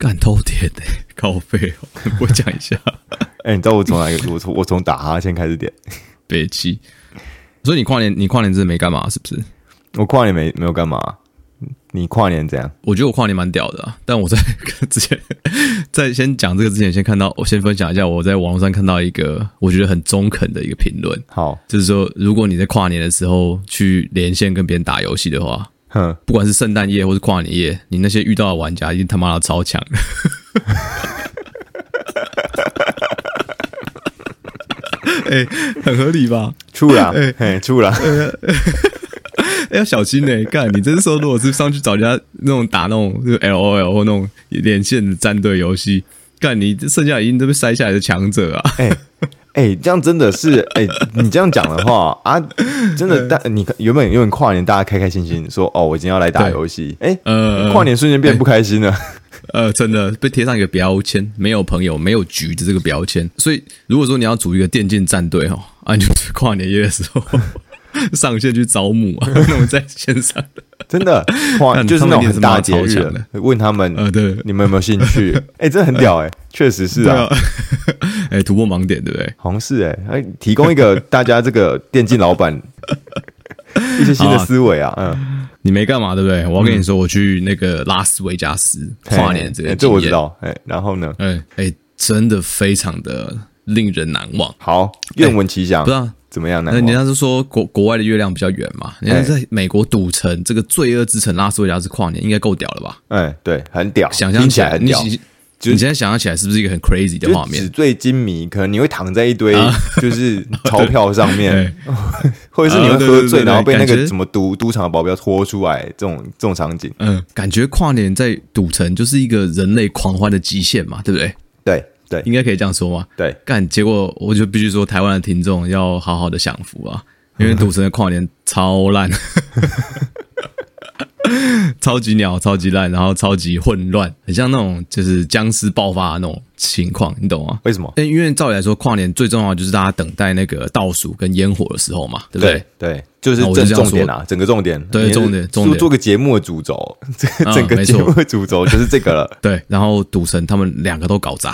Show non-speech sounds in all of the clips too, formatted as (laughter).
干偷点的，(laughs) 靠背哦，我讲一下。(laughs) 哎、欸，你知道我从哪一个？我从我从打哈欠开始点，(laughs) 别气。所以你跨年，你跨年真的没干嘛，是不是？我跨年没没有干嘛。你跨年怎样？我觉得我跨年蛮屌的啊！但我在之前，在先讲这个之前，先看到我先分享一下我在网络上看到一个我觉得很中肯的一个评论。好，就是说，如果你在跨年的时候去连线跟别人打游戏的话，哼，不管是圣诞夜或是跨年夜，你那些遇到的玩家一定他妈的超强。(laughs) 哎、欸，很合理吧？出了，哎、欸，出了。(laughs) 哎、欸，要小心呢、欸！干，你这时候如果是上去找人家那种打那种就 L O L 或那种连线的战队游戏，干你剩下已经都被筛下来的强者啊！哎、欸、哎、欸，这样真的是哎、欸，你这样讲的话啊，真的大你原本原本跨年大家开开心心说哦，我今天要来打游戏，哎、欸，呃，跨年瞬间变不开心了，呃，呃，真的被贴上一个标签，没有朋友，没有局的这个标签。所以如果说你要组一个电竞战队哦，啊，你就是跨年夜的时候。(laughs) 上线去招募啊，(laughs) 那种在线上的，真的，哇，就是那种很大节日的，问他们，呃，对，你们有没有兴趣？(laughs) 哎、欸，这很屌哎、欸，确实是啊，哎、欸，突破盲点，对不对？好像是哎、欸，提供一个大家这个电竞老板一些新的思维啊，嗯，你没干嘛，对不对？我要跟你说，我去那个拉斯维加斯跨年这个，这我知道，哎，然后呢？哎哎，真的非常的令人难忘。好，愿闻其详，不知道。怎么样呢？那人家是说国国外的月亮比较圆嘛？人家在美国赌城这个罪恶之城拉斯维加斯跨年应该够屌了吧？哎，对，很屌，想象起来很屌。你你现在想象起来是不是一个很 crazy 的画面？纸醉金迷，可能你会躺在一堆 (laughs) 就是 (laughs) 钞票上面，(laughs) 或者是你会喝醉，然后被那个什么赌赌场的保镖拖出来，这种这种场景。嗯，感觉跨年在赌城就是一个人类狂欢的极限嘛，对不对？对。对，应该可以这样说嘛？对，干，结果我就必须说，台湾的听众要好好的享福啊，因为 (laughs) 赌神的跨年超烂，(laughs) 超级鸟，超级烂，然后超级混乱，很像那种就是僵尸爆发的那种情况，你懂吗？为什么？因为照理来说，跨年最重要的就是大家等待那个倒数跟烟火的时候嘛，对不对？对。对就是这重点啊，整个重点，对，重点，重点，做个节目的主轴，(laughs) 整个节目的主轴就是这个了。(laughs) 对，然后赌神他们两个都搞砸，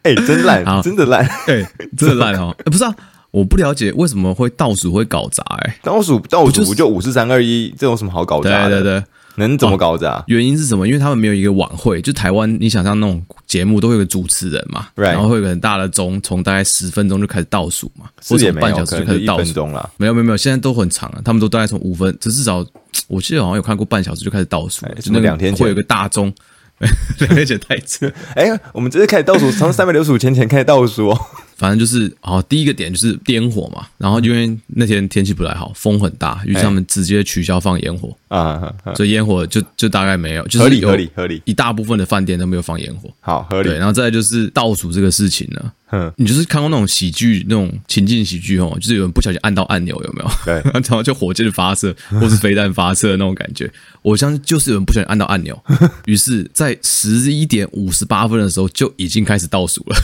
哎，真烂，真的烂，哎，真的烂哦。不是啊，我不了解为什么会倒数会搞砸，哎，倒数倒数就五四三二一，这有什么好搞砸的？对对对。能怎么搞的啊？原因是什么？因为他们没有一个晚会，就台湾，你想象那种节目都会有个主持人嘛.然后会有个很大的钟，从大概十分钟就开始倒数嘛，或者半小时就开始倒数了。没有没有没有，现在都很长了，他们都大概从五分，至少我记得好像有看过半小时就开始倒数，就那两天会有个大钟，两天前太扯。(laughs) 哎，我们直接开始倒数，从三百六十五天前开始倒数。反正就是，好，第一个点就是点火嘛，然后因为那天天气不太好，风很大，于是他们直接取消放烟火。啊，所以烟火就就大概没有，就是合理合理合理，一大部分的饭店都没有放烟火，好合理。对，然后再来就是倒数这个事情呢，嗯，你就是看过那种喜剧那种情境喜剧哦，就是有人不小心按到按钮有没有？对，(laughs) 然后就火箭发射或是飞弹发射的那种感觉，我相信就是有人不小心按到按钮，(laughs) 于是，在十一点五十八分的时候就已经开始倒数了。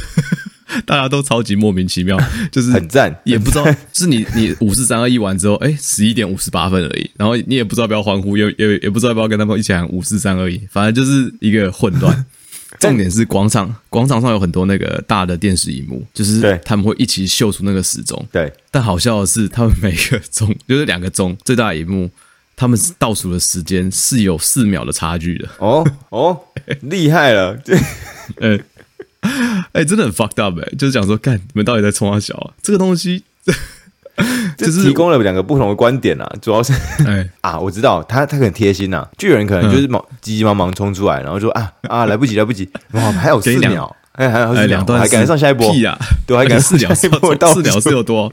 大家都超级莫名其妙，就是很赞，也不知道是你你五四三二一完之后，哎，十一点五十八分而已，然后你也不知道要不要欢呼，也也也不知道要不要跟他们一起喊五四三二一，反正就是一个混乱。(laughs) 重点是广场广场上有很多那个大的电视荧幕，就是他们会一起秀出那个时钟。对，但好笑的是，他们每个钟就是两个钟最大的荧幕，他们倒数的时间是有四秒的差距的。哦哦，厉害了，(laughs) 对，嗯。(laughs) 哎、欸，真的很 fucked up 哎、欸，就是讲说，干你们到底在冲啊小啊？这个东西就是提供了两个不同的观点啊，主要是哎、欸、(laughs) 啊，我知道他他很贴心呐、啊，就有人可能就是忙急急忙忙冲出来，然后说啊啊来不及来不及，哇还有四秒，哎还有两段还赶得上下一波屁啊，对，还赶四秒四秒是有多？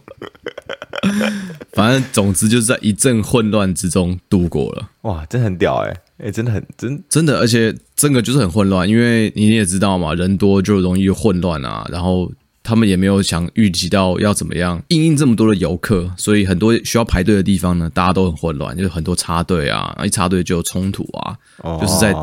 (laughs) 反正总之就是在一阵混乱之中度过了，哇，真的很屌哎、欸。哎、欸，真的很真真的，而且这个就是很混乱，因为你也知道嘛，人多就容易混乱啊。然后他们也没有想预计到要怎么样应应这么多的游客，所以很多需要排队的地方呢，大家都很混乱，就是很多插队啊，一插队就有冲突啊，哦、就是在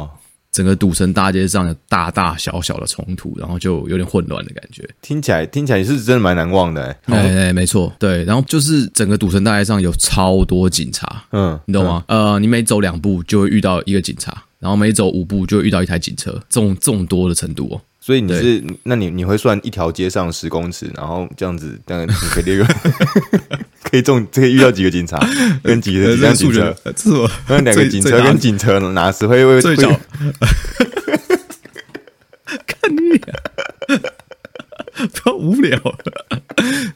整个赌城大街上有大大小小的冲突，然后就有点混乱的感觉。听起来听起来是真的蛮难忘的，哎哎，没错，对。然后就是整个赌城大街上有超多警察，嗯，你懂吗？嗯、呃，你每走两步就会遇到一个警察，然后每走五步就会遇到一台警车，这种这种多的程度哦。所以你是，那你你会算一条街上十公尺，然后这样子，这样你可以列个，(laughs) 可以中，可以遇到几个警察，(laughs) 跟几个几辆警车，是吗？那两个警车跟警车哪时会会会？最小 (laughs) 看你、啊，不要无聊了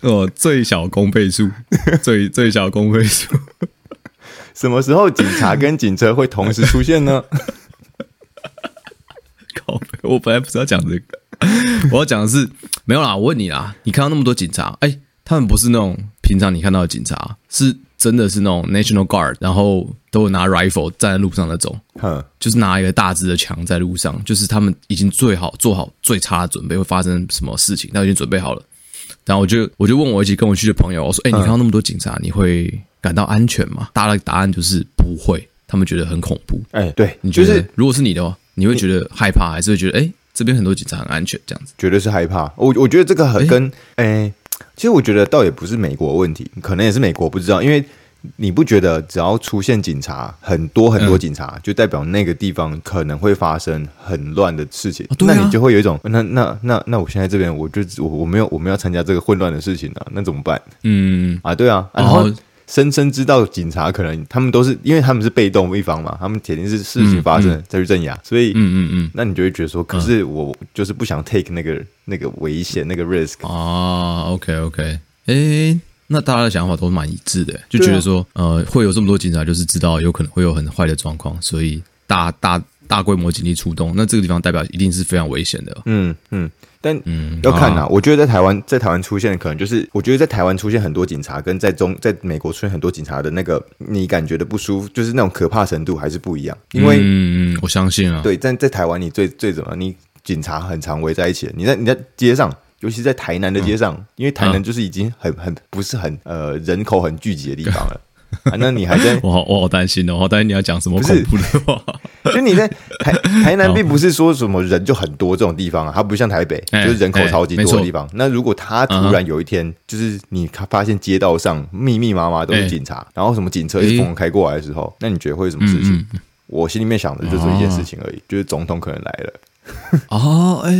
哦，最小公倍数，(laughs) 最最小公倍数，什么时候警察跟警车会同时出现呢？靠我本来不是要讲这个，我要讲的是没有啦。我问你啦，你看到那么多警察，哎、欸，他们不是那种平常你看到的警察，是真的是那种 National Guard，然后都有拿 rifle 站在路上那种，哼，就是拿一个大支的枪在路上，就是他们已经最好做好最差的准备会发生什么事情，他已经准备好了。然后我就我就问我一起跟我去的朋友，我说，哎、欸，你看到那么多警察，你会感到安全吗？大家的答案就是不会，他们觉得很恐怖。哎、欸，对，你觉得、就是、如果是你的话？你会觉得害怕，还是会觉得哎、欸，这边很多警察很安全这样子？绝对是害怕。我我觉得这个很跟哎、欸欸，其实我觉得倒也不是美国问题，可能也是美国不知道，因为你不觉得只要出现警察很多很多警察，嗯、就代表那个地方可能会发生很乱的事情？哦啊、那你就会有一种那那那那我现在这边我就我我没有我们要参加这个混乱的事情呢、啊，那怎么办？嗯啊，对啊，然后。哦深深知道警察可能他们都是因为他们是被动一方嘛，他们铁定是事情发生再去镇压，所以嗯嗯嗯，那你就会觉得说，可是我就是不想 take 那个那个危险那个 risk 啊。OK OK，哎，那大家的想法都蛮一致的，就觉得说呃会有这么多警察，就是知道有可能会有很坏的状况，所以大大大规模警力出动，那这个地方代表一定是非常危险的。嗯嗯。但嗯，要看呐、啊。啊、我觉得在台湾，在台湾出现的可能就是，我觉得在台湾出现很多警察，跟在中在美国出现很多警察的那个，你感觉的不舒服，就是那种可怕程度还是不一样。因为嗯，我相信啊，对，但在台湾，你最最怎么，你警察很常围在一起，你在你在街上，尤其在台南的街上，嗯、因为台南就是已经很很不是很呃人口很聚集的地方了。啊，那你还在？(laughs) 我好，我好担心哦，我好担心你要讲什么恐怖的话。(laughs) 就你在台 (laughs) 台南，并不是说什么人就很多这种地方啊，它不像台北，就是人口超级多的地方。那如果他突然有一天，就是你发现街道上密密麻麻都是警察，然后什么警车一直疯开过来的时候，那你觉得会有什么事情？我心里面想的就是一件事情而已，就是总统可能来了。哦，哎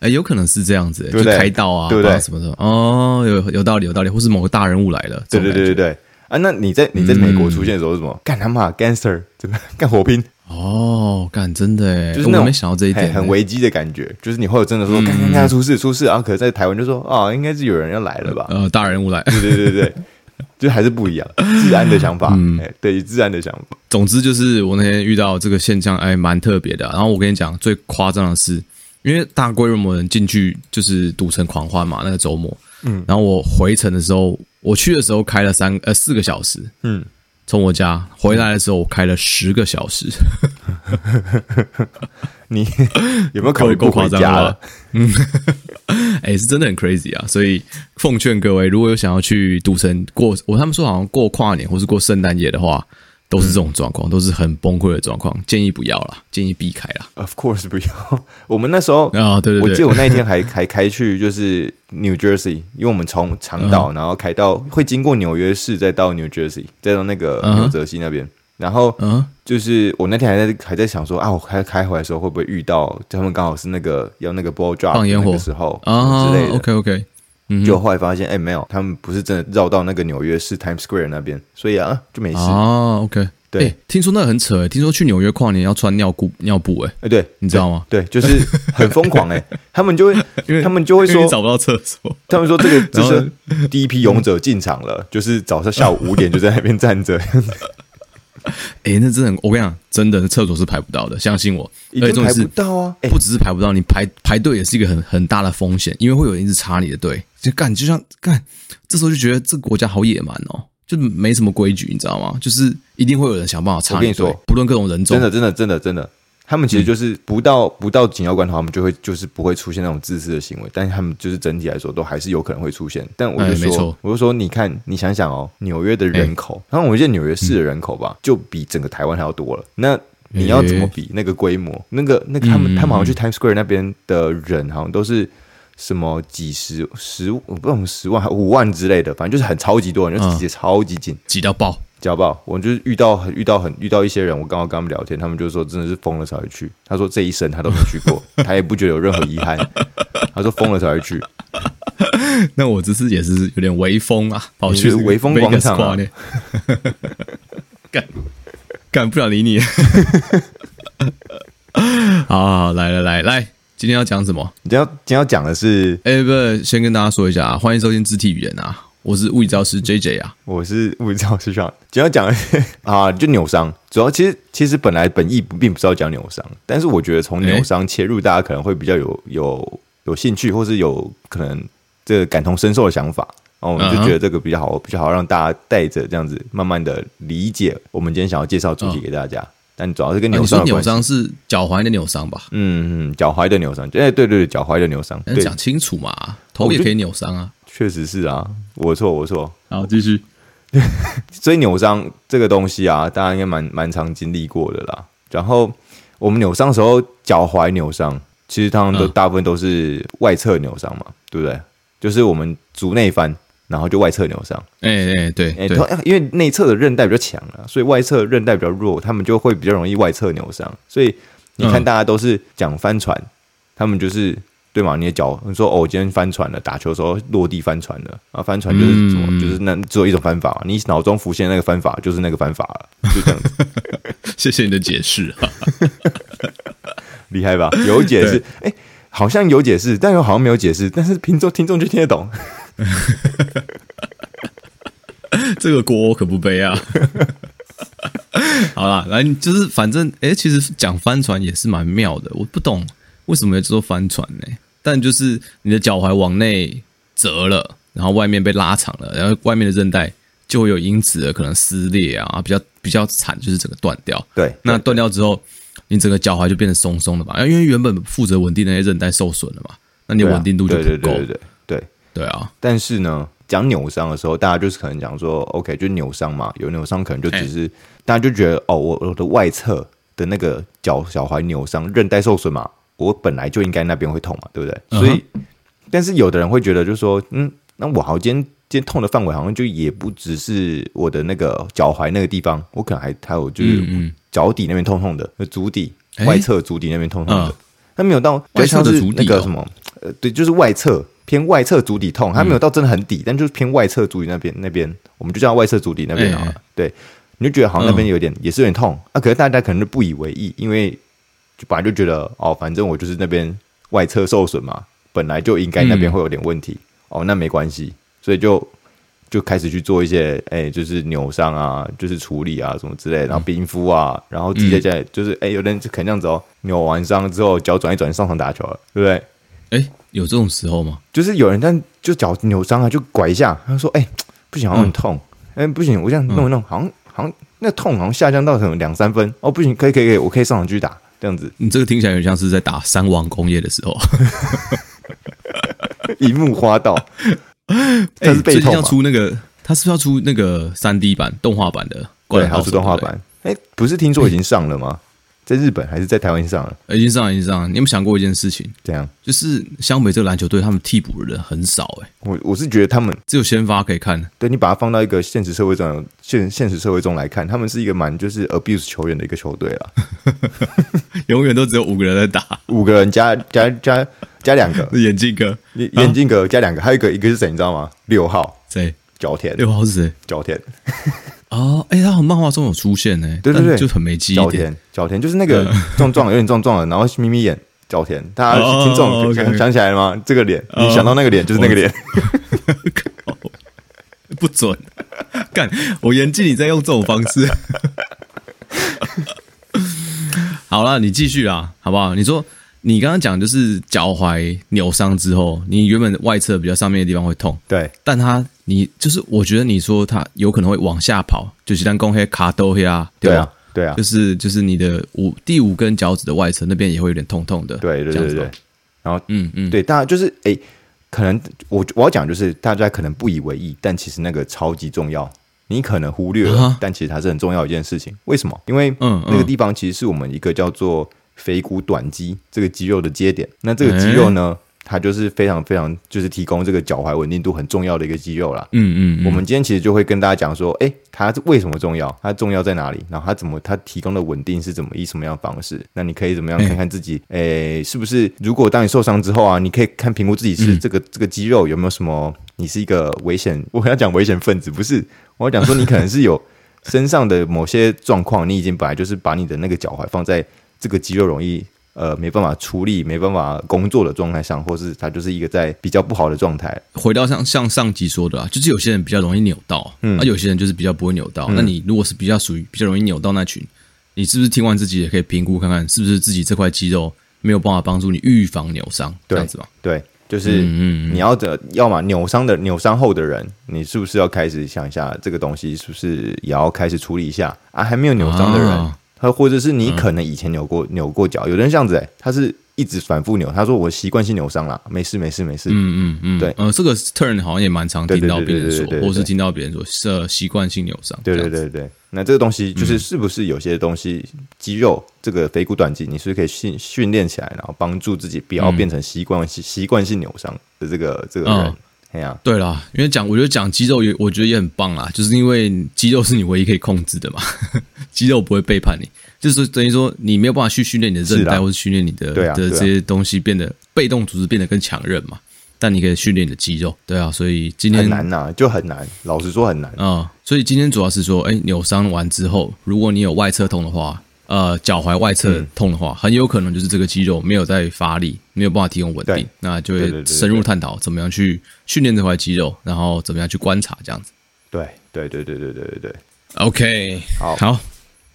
哎，有可能是这样子，就开道啊，对不对？什么什么？哦，有有道理，有道理，或是某个大人物来了。对对对对对。啊，那你在你在美国出现的时候是什么？干、嗯、他妈 gangster，怎么 (laughs) 干火拼？哦，干真的哎，就是我没想到这一点，很危机的感觉。就是你会有真的说，干干干出事出事，然后可是在台湾就说，啊、哦，应该是有人要来了吧？呃，大人物来，对对对对，(laughs) 就还是不一样，治安的想法，嗯，对，治安的想法。总之就是我那天遇到这个现象，哎，蛮特别的。然后我跟你讲，最夸张的是，因为大规模人进去就是赌城狂欢嘛，那个周末，嗯，然后我回程的时候。我去的时候开了三呃四个小时，嗯，从我家回来的时候我开了十个小时，(laughs) 你有没有考虑过回家了？嗯，(laughs) 哎、欸，是真的很 crazy 啊！所以奉劝各位，如果有想要去赌城过，我他们说好像过跨年或是过圣诞节的话。都是这种状况，都是很崩溃的状况，建议不要啦，建议避开啦。Of course (laughs) 不要。我们那时候啊，对对对，我记得我那一天 (laughs) 还还开去就是 New Jersey，因为我们从长岛然后开到会经过纽约市，再到 New Jersey，再到那个纽泽西那边。然后嗯，就是我那天还在还在想说啊，我开开回来的时候会不会遇到他们刚好是那个要那个 ball drop 放烟火的时候啊之类的。OK OK。就后来发现，哎，没有，他们不是真的绕到那个纽约市 Times Square 那边，所以啊，就没事啊。OK，对，听说那个很扯，哎，听说去纽约跨年要穿尿裤尿布，哎，哎，对，你知道吗？对，(laughs) 就是很疯狂，(laughs) 哎，他们就会，因为他们就会说找不到厕所，他们说这个 (laughs) 就是第一批勇者进场了，就是早上下午五点就在那边站着。哎，那真的，我跟你讲，真的，厕所是排不到的，相信我，一定排不到啊！不只是排不到，你排排队也是一个很很大的风险，因为会有人一直插你的队。就干，就像干，这时候就觉得这个国家好野蛮哦，就没什么规矩，你知道吗？就是一定会有人想办法插。我跟你说，不论各种人种，真的，真的，真的，真的，他们其实就是不到、嗯、不到紧要关头，他们就会就是不会出现那种自私的行为，但是他们就是整体来说都还是有可能会出现。但我就说，哎、我就说，你看，你想想哦，纽约的人口，哎、然后我记得纽约市的人口吧，就比整个台湾还要多了。那你要怎么比那个规模？那个那个他们他们好像去 Times Square 那边的人好像都是什么几十十我不知道十万还五万之类的，反正就是很超级多人，就挤超级紧，挤到爆。挤到爆，我就是遇到很遇到很遇到一些人，我刚刚跟他们聊天，他们就说真的是疯了才会去。他说这一生他都没去过，(laughs) 他也不觉得有任何遗憾。他说疯了才会去。那我这次也是有点微风啊，跑去微风广场啊，(laughs) 干干不想理你。(laughs) 好，好，好，来来来来，今天要讲什么？今天要今天要讲的是，哎、欸，不是，先跟大家说一下啊，欢迎收听肢体语言啊。我是物理教师 J J 啊，我是物理教师 Sean。今天要讲的 (laughs) 啊，就扭伤，主要其实其实本来本意并不是要讲扭伤，但是我觉得从扭伤切入，大家可能会比较有有有兴趣，或是有可能这个感同身受的想法，然后我们就觉得这个比较好，比较好让大家带着这样子慢慢的理解我们今天想要介绍主题给大家。嗯、但主要是跟扭伤，扭伤是脚踝的扭伤吧？嗯嗯，脚踝的扭伤，哎，对对对，脚踝的扭伤，讲清楚嘛，头也可以扭伤啊。确实是啊，我错我错。好，继续。(laughs) 所以扭伤这个东西啊，大家应该蛮蛮常经历过的啦。然后我们扭伤的时候，脚踝扭伤，其实他们都大部分都是外侧扭伤嘛，嗯、对不对？就是我们足内翻，然后就外侧扭伤。哎哎、欸欸，对，哎、欸，因为内侧的韧带比较强啊，所以外侧韧带比较弱，他们就会比较容易外侧扭伤。所以你看，大家都是讲帆船，嗯、他们就是。对嘛？你的脚，你说哦，我今天翻船了，打球的时候落地翻船了啊！翻船就是什么？嗯、就是那只有一种翻法，你脑中浮现那个翻法就是那个翻法了，(laughs) 就这样子。谢谢你的解释，厉害吧？有解释，哎对，好像有解释，但又好像没有解释，但是听众听众就听得懂。(laughs) 这个锅我可不背啊！(laughs) 好啦，来，就是反正哎，其实讲帆船也是蛮妙的，我不懂为什么要做帆船呢？但就是你的脚踝往内折了，然后外面被拉长了，然后外面的韧带就会有因此的可能撕裂啊，比较比较惨，就是整个断掉。对，那断掉之后，你整个脚踝就变得松松的嘛，因为原本负责稳定的那些韧带受损了嘛，那你稳定度就不够。对对对对对对，啊。但是呢，讲扭伤的时候，大家就是可能讲说，OK，就扭伤嘛，有扭伤可能就只是嘿大家就觉得哦，我我的外侧的那个脚脚踝扭伤，韧带受损嘛。我本来就应该那边会痛嘛，对不对？所以，uh. 但是有的人会觉得，就是说，嗯，那我好，今天今天痛的范围好像就也不只是我的那个脚踝那个地方，我可能还还有就是脚底那边痛痛的，足底外侧足底那边痛痛的，它、欸、没有到外侧的足底那个什么，呃，对，就是外侧偏外侧足底痛，它没有到真的很底，但就是偏外侧足底那边那边，我们就叫外侧足底那边好了。欸、对，你就觉得好像那边有点、uh. 也是有点痛啊，可是大家可能就不以为意，因为。就本来就觉得哦，反正我就是那边外侧受损嘛，本来就应该那边会有点问题、嗯、哦，那没关系，所以就就开始去做一些哎、欸，就是扭伤啊，就是处理啊什么之类，然后冰敷啊，然后直接在就是哎、欸，有人就可能这样子哦，扭完伤之后脚转一转上场打球了，对不对？哎、欸，有这种时候吗？就是有人但就脚扭伤啊，就拐一下，他说哎、欸，不行，好像很痛，哎、嗯欸，不行，我这样弄一弄，好像好像那痛好像下降到什么两三分，哦，不行，可以可以可以，我可以上场继续打。这样子，你这个听起来有点像是在打三王工业的时候，一木花道。(laughs) 他是最近要出那个，他是不是要出那个三 D 版动画版的？对，还是动画版？哎，不是听说已经上了吗？在日本还是在台湾上了？已经上了，已经上了。你有没有想过一件事情？这样，就是湘北这个篮球队，他们替补的人很少哎。我我是觉得他们只有先发可以看。对，你把它放到一个现实社会中，现现实社会中来看，他们是一个蛮就是 abuse 球员的一个球队了。(laughs) 永远都只有五个人在打，五个人加加加加两个 (laughs) 眼镜哥，眼镜哥加两个，还有一个一个是谁？你知道吗？六号谁？角田。六号是谁？角田。哦，哎，他好像漫画中有出现呢，对对对，就很没记忆点。角田，角田就是那个壮壮，有点壮壮的，然后眯眯眼，角田。大家听众想想起来了吗？这个脸，你想到那个脸就是那个脸。(laughs) 不准干！我严禁你在用这种方式。(laughs) 好了，你继续啦，好不好？你说。你刚刚讲就是脚踝扭伤之后，你原本外侧比较上面的地方会痛，对，但它你就是我觉得你说它有可能会往下跑，就是当公黑卡兜黑啊，对啊，对啊，就是就是你的五第五根脚趾的外侧那边也会有点痛痛的，对对对对，然后嗯嗯，对，大家就是哎，可能我我要讲就是大家可能不以为意，但其实那个超级重要，你可能忽略了，啊、但其实它是很重要一件事情。为什么？因为那个地方其实是我们一个叫做腓骨短肌这个肌肉的接点。那这个肌肉呢？欸它就是非常非常就是提供这个脚踝稳定度很重要的一个肌肉啦。嗯嗯，嗯，我们今天其实就会跟大家讲说，哎，它为什么重要？它重要在哪里？然后它怎么它提供的稳定是怎么以什么样的方式？那你可以怎么样看看自己？哎，是不是？如果当你受伤之后啊，你可以看评估自己是这个、嗯、这个肌肉有没有什么？你是一个危险？(laughs) 我要讲危险分子，不是？我要讲说你可能是有身上的某些状况，你已经本来就是把你的那个脚踝放在这个肌肉容易。呃，没办法处理，没办法工作的状态上，或是他就是一个在比较不好的状态。回到像像上集说的啊，就是有些人比较容易扭到，嗯，而有些人就是比较不会扭到。嗯、那你如果是比较属于比较容易扭到那群，你是不是听完自己也可以评估看看，是不是自己这块肌肉没有办法帮助你预防扭伤？这样子吧？对，就是你要的，要么扭伤的扭伤后的人，你是不是要开始想一下这个东西是不是也要开始处理一下啊？还没有扭伤的人。啊或者是你可能以前扭过、嗯、扭过脚，有的人这样子哎、欸，他是一直反复扭。他说我习惯性扭伤了，没事没事没事。嗯嗯嗯，对，呃，这个 turn 好像也蛮常听到别人说，或是听到别人说是习惯性扭伤。对对对对，那这个东西就是是不是有些东西、嗯、肌肉这个腓骨短肌，你是不是可以训训练起来，然后帮助自己不要变成习惯习习惯性扭伤的这个这个人？嗯对啦，因为讲，我觉得讲肌肉也，我觉得也很棒啦，就是因为肌肉是你唯一可以控制的嘛，(laughs) 肌肉不会背叛你，就是等于说你没有办法去训练你的韧带，或者训练你的的这些东西变得被动组织变得更强韧嘛，但你可以训练你的肌肉，对啊，所以今天很难呐，就很难，老实说很难。啊，所以今天主要是说，哎，扭伤完之后，如果你有外侧痛的话。呃，脚踝外侧痛的话，嗯，很有可能就是这个肌肉没有在发力，没有办法提供稳定，那就会深入探讨怎么样去训练这块肌肉，然后怎么样去观察这样子。对，对，对，对，对，对，对，对。OK，好，好，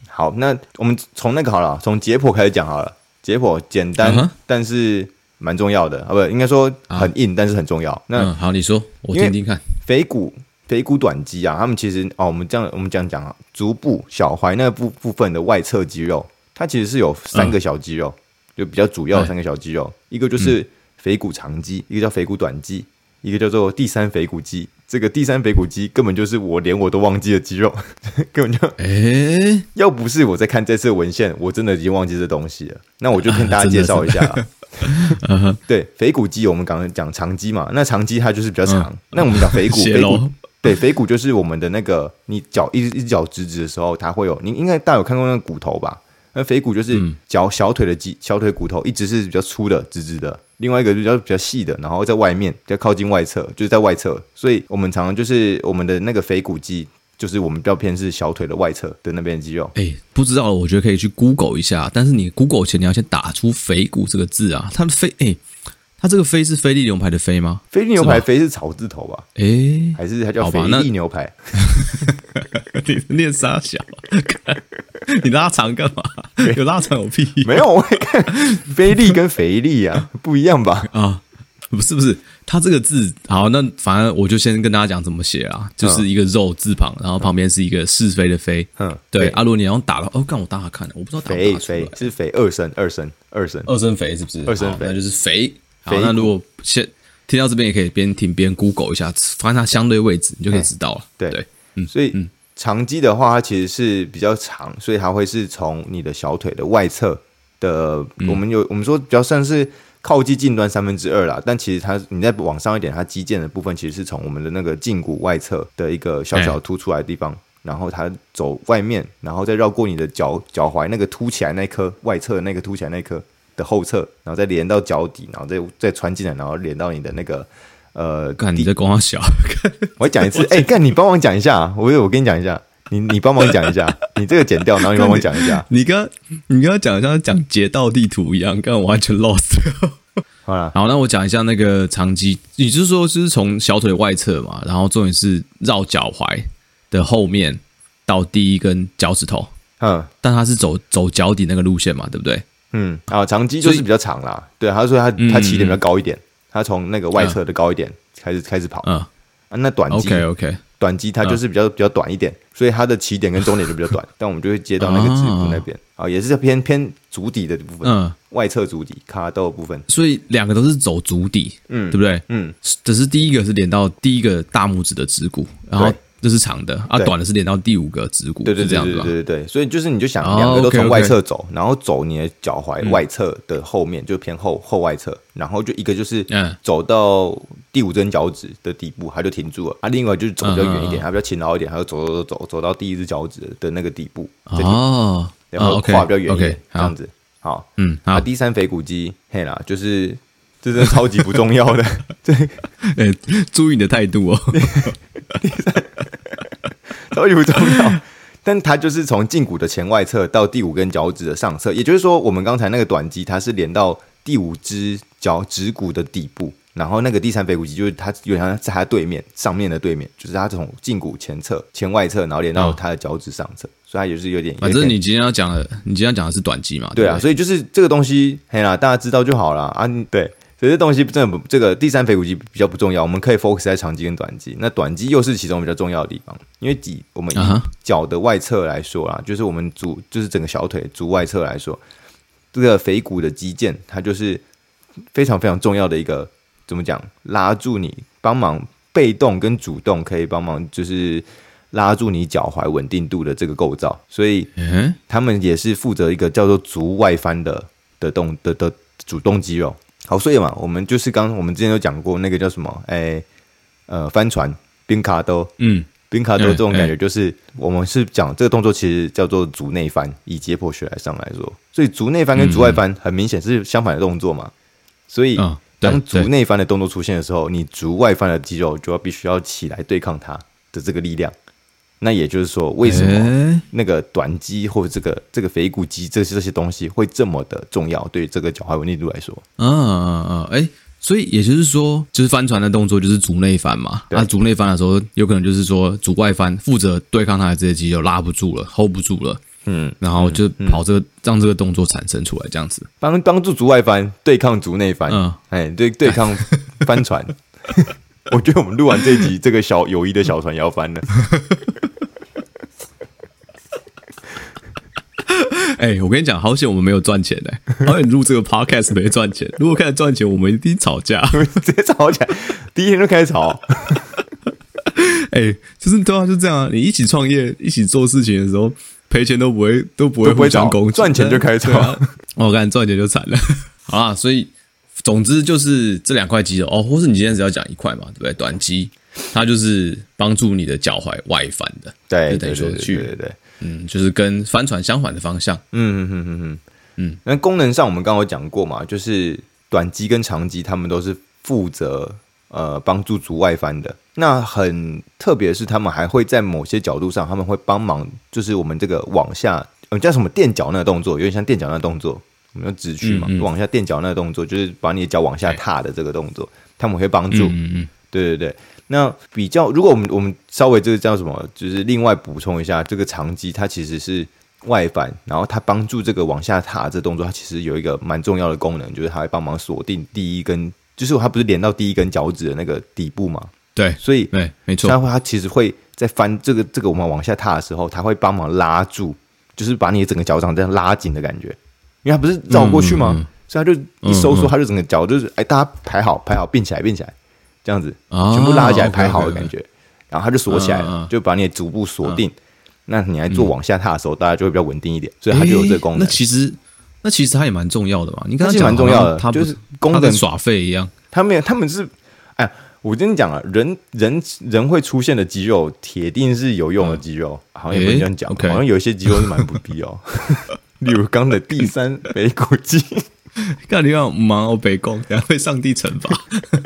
好，那我们从那个好了，从解剖开始讲好了。解剖简单，嗯，但是蛮重要的啊，不，应该说很硬，但是很重要。那，嗯，好，你说，我听听看。腓骨。腓骨短肌啊，他们其实哦，我们这样我们这样讲啊，足部脚踝那个部部分的外侧肌肉，它其实是有三个小肌肉，嗯、就比较主要的三个小肌肉，一个就是腓骨长肌，一个叫腓骨短肌，一个叫做第三腓骨肌。这个第三腓骨肌根本就是我连我都忘记的肌肉，(laughs) 根本就哎、欸，要不是我在看这次的文献，我真的已经忘记这东西了。那我就跟大家介绍一下啊。(laughs) (laughs) 对，腓骨肌我们刚刚讲长肌嘛，那长肌它就是比较长。嗯、那我们讲腓骨，腓骨对，腓骨就是我们的那个，你脚一一只脚直直的时候，它会有，你应该大有看过那个骨头吧？那腓骨就是脚小腿的肌，小腿骨头一直是比较粗的，直直的。另外一个比较比较细的，然后在外面，比较靠近外侧，就是在外侧。所以我们常常就是我们的那个腓骨肌。就是我们比较偏是小腿的外侧的那边的肌肉。哎、欸，不知道，我觉得可以去 Google 一下。但是你 Google 前你要先打出“腓骨”这个字啊。它的“腓”哎，它这个“菲”是菲力牛排的“菲”吗？菲力牛排“菲”是草字头吧？哎、欸，还是它叫菲力牛排？(laughs) 你念啥小？你拉长干嘛？有拉长有屁？没有，我看菲力跟肥力啊不一样吧？啊。不是不是，它这个字好，那反正我就先跟大家讲怎么写啊，就是一个肉字旁，然后旁边是一个是非的非，嗯，对。阿罗，你要打了哦，干我大家看，我不知道打不打出来，是肥二声二声二声二声肥是不是？二声肥那就是肥。好，那如果先听到这边也可以边听边 Google 一下，发现它相对位置，你就可以知道了。对对，嗯，所以长肌的话，它其实是比较长，所以它会是从你的小腿的外侧的，我们有我们说比较算是。靠近近端三分之二啦，但其实它你再往上一点，它肌腱的部分其实是从我们的那个胫骨外侧的一个小小凸出来的地方，然后它走外面，然后再绕过你的脚脚踝那个凸起来那颗外侧的那个凸起来那颗的后侧，然后再连到脚底，然后再再穿进来，然后连到你的那个呃，看你在光小，(laughs) 我讲一次，哎，干你帮忙讲一下，我我跟你讲一下。你你帮忙讲一下，(laughs) 你这个剪掉，然后你帮我讲一下。你刚你刚刚讲像讲街道地图一样，刚刚完全 lost。好了，好，那我讲一下那个长肌，也就是说，就是从小腿外侧嘛，然后重点是绕脚踝的后面到第一根脚趾头。嗯，但它是走走脚底那个路线嘛，对不对？嗯，啊，长肌就是比较长啦。对，他说他他起点比较高一点，他从那个外侧的高一点开始开始跑。嗯，啊，那短肌 OK OK。短肌它就是比较比较短一点，所以它的起点跟终点就比较短，(laughs) 但我们就会接到那个指骨那边。啊，也是偏偏足底的部分，嗯，外侧足底卡豆的部分，所以两个都是走足底，嗯，对不对？嗯，只是第一个是连到第一个大拇指的指骨，然后这是长的啊，短的是连到第五个指骨，对对对对对对对，所以就是你就想两个都从外侧走，然后走你的脚踝外侧的后面，就偏后后外侧，然后就一个就是走到第五根脚趾的底部，它就停住了啊，另外就是走比较远一点，它比较勤劳一点，它就走走走走走到第一只脚趾的那个底部哦，然后跨比较远一点，这样子好，嗯，啊，第三腓骨肌嘿啦，就是这是超级不重要的，(laughs) 对，哎，注意你的态度哦。(laughs) 超级不重要，但它就是从胫骨的前外侧到第五根脚趾的上侧，也就是说，我们刚才那个短肌它是连到第五只脚趾骨的底部，然后那个第三腓骨肌就是它有点像在它对面上面的对面，就是它从胫骨前侧前外侧，然后连到它的脚趾上侧，哦、所以它也是有点。反正你今天要讲的，你今天要讲的是短肌嘛？对啊，所以就是这个东西，嘿啦，大家知道就好了啊。对。所以这东西真的不，这个第三腓骨肌比较不重要，我们可以 focus 在长肌跟短肌。那短肌又是其中比较重要的地方，因为脊我们以脚的外侧来说啊，就是我们足就是整个小腿足外侧来说，这个腓骨的肌腱它就是非常非常重要的一个怎么讲？拉住你，帮忙被动跟主动可以帮忙，就是拉住你脚踝稳定度的这个构造。所以，嗯，他们也是负责一个叫做足外翻的的动的的主动肌肉。好，所以嘛，我们就是刚我们之前有讲过那个叫什么，哎、欸，呃，帆船冰卡多，嗯，冰卡多这种感觉，就是我们是讲这个动作其实叫做足内翻，以解剖学来上来说，所以足内翻跟足外翻很明显是相反的动作嘛，所以当足内翻的动作出现的时候，你足外翻的肌肉就要必须要起来对抗它的这个力量。那也就是说，为什么那个短肌或者这个这个腓骨肌这些这些东西会这么的重要？对这个脚踝稳定度来说，嗯嗯嗯，哎，所以也就是说，就是翻船的动作就是足内翻嘛。那足内翻的时候，有可能就是说足外翻负责对抗它的这些肌肉拉不住了，hold 不住了，嗯，然后就跑这个让这个动作产生出来，这样子帮帮助足外翻对抗足内翻，嗯，哎，对对抗翻船。(laughs) 我觉得我们录完这集，这个小友谊的小船也要翻了。哎、欸，我跟你讲，好险我们没有赚钱呢、欸。好险录这个 podcast 没赚钱，如果开始赚钱，我们一定吵架，直接吵起来。第一天就开始吵。(laughs) 哎、欸，就是对啊，就这样啊。你一起创业，一起做事情的时候，赔钱都不会都不会互相攻击，赚钱就开始吵。我感觉赚钱就惨了。(laughs) 好啊，所以总之就是这两块肌肉哦，或是你今天只要讲一块嘛，对不对？短肌，它就是帮助你的脚踝外翻的，对，等于说去，对对对。嗯，就是跟帆船相反的方向。嗯嗯嗯嗯嗯嗯。那功能上，我们刚刚有讲过嘛，就是短机跟长机，他们都是负责呃帮助足外翻的。那很特别的是，他们还会在某些角度上，他们会帮忙，就是我们这个往下，呃，叫什么垫脚那个动作，有点像垫脚那个动作，我们用指去嘛，嗯嗯往下垫脚那个动作，就是把你的脚往下踏的这个动作，他们会帮助。嗯嗯嗯对对对。那比较，如果我们我们稍微这个叫什么，就是另外补充一下，这个长肌它其实是外翻，然后它帮助这个往下踏这动作，它其实有一个蛮重要的功能，就是它会帮忙锁定第一根，就是它不是连到第一根脚趾的那个底部嘛？对，所以对，没错，它它其实会在翻这个这个我们往下踏的时候，它会帮忙拉住，就是把你的整个脚掌这样拉紧的感觉，因为它不是绕过去吗？嗯嗯嗯所以它就一收缩，它就整个脚就是哎，大家排好排好并起来并起来。这样子，全部拉起来排好的感觉，然后它就锁起来了，就把你的足部锁定。那你来做往下踏的时候，大家就会比较稳定一点，所以它就有这个功能。那其实，那其实它也蛮重要的嘛。你看，它蛮重要的，它就是功能耍废一样。他们他们是，哎，我跟你讲啊，人人人会出现的肌肉，铁定是有用的肌肉。好像也不能这样讲，好像有一些肌肉是蛮不必要，(laughs) 例如刚的第三 (laughs) 腓骨肌。(laughs) 看你要忙我，北宫，等下被上帝惩罚。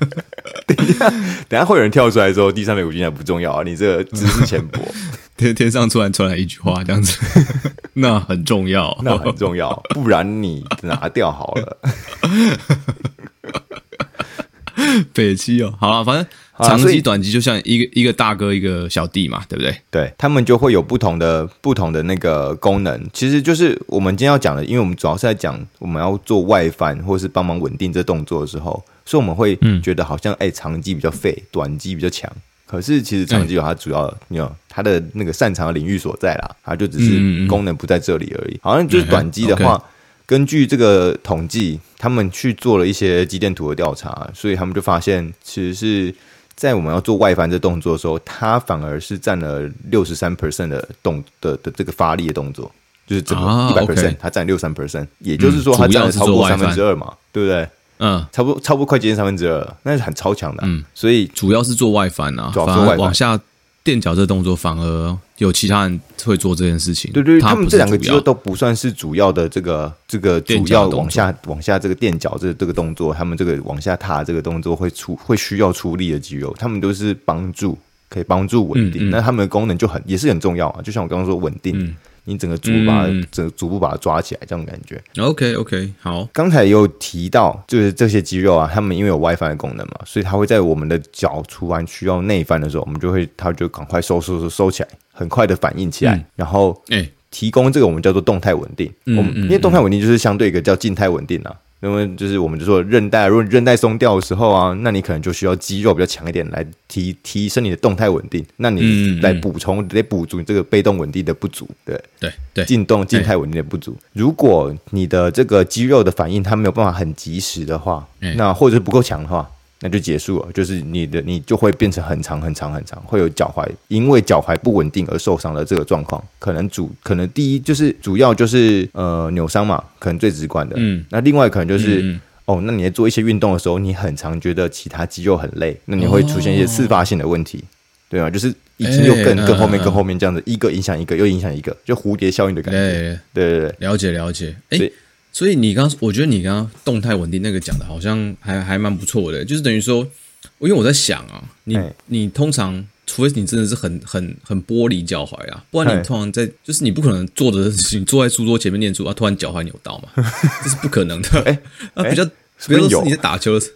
(laughs) 等一下，等下会有人跳出来之后，第三腓骨肌还不重要啊！你这个知识浅薄。(laughs) 天天上突然传来一句话，这样子，那很重要，那很重要，不然你拿掉好了。北七哦，好了，反正。长期、短期就像一个一个大哥，一个小弟嘛，对不对？对，他们就会有不同的不同的那个功能。其实就是我们今天要讲的，因为我们主要是在讲我们要做外翻或是帮忙稳定这动作的时候，所以我们会觉得好像哎，长肌比较废，短肌比较强。可是其实长肌有它主要，你有它的那个擅长的领域所在啦，它就只是功能不在这里而已。好像就是短肌的话。根据这个统计，他们去做了一些肌电图的调查，所以他们就发现，其实是在我们要做外翻这动作的时候，它反而是占了六十三 percent 的动的的这个发力的动作，就是整个一百 percent，它占六三 percent，也就是说它占了超过三分之二嘛，对不对？嗯，差不多差不多快接近三分之二了，那是很超强的。嗯，所以主要是做外翻啊，反而往下垫脚这动作反而有其他人会做这件事情。对对，他们这两个肌肉都不算是主要的这个这个主要往下往下这个垫脚这这个动作，他们这个往下踏这个动作会出会需要出力的肌肉，他们都是帮助可以帮助稳定，那他们的功能就很也是很重要啊，就像我刚刚说稳定。你整个足把整个足部把它抓起来，这种感觉。OK OK，好。刚才有提到，就是这些肌肉啊，他们因为有外翻的功能嘛，所以它会在我们的脚出完需要内翻的时候，我们就会它就赶快收收收收起来，很快的反应起来，然后提供这个我们叫做动态稳定。我们因为动态稳定就是相对一个叫静态稳定啊。因为就是我们就说韧带，如果韧带松掉的时候啊，那你可能就需要肌肉比较强一点来提提升你的动态稳定，那你来补充得补足你这个被动稳定的不足，对对对，静动静态稳定的不足。如果你的这个肌肉的反应它没有办法很及时的话，那或者是不够强的话。那就结束了，就是你的你就会变成很长很长很长，会有脚踝因为脚踝不稳定而受伤的这个状况。可能主可能第一就是主要就是呃扭伤嘛，可能最直观的。嗯，那另外可能就是嗯嗯哦，那你在做一些运动的时候，你很常觉得其他肌肉很累，那你会出现一些自发性的问题，哦、对啊？就是已经又更更后面更后面这样子，一个影响一个又影响一个，就蝴蝶效应的感觉。对对对，了解了解。诶所以你刚，我觉得你刚刚动态稳定那个讲的好像还还蛮不错的，就是等于说，因为我在想啊，你你通常，除非你真的是很很很剥离脚踝啊，不然你通常在就是你不可能坐着你坐在书桌前面念书啊，突然脚踝扭到嘛，(laughs) 这是不可能的。哎，(laughs) 啊比较。比如说你在打球的时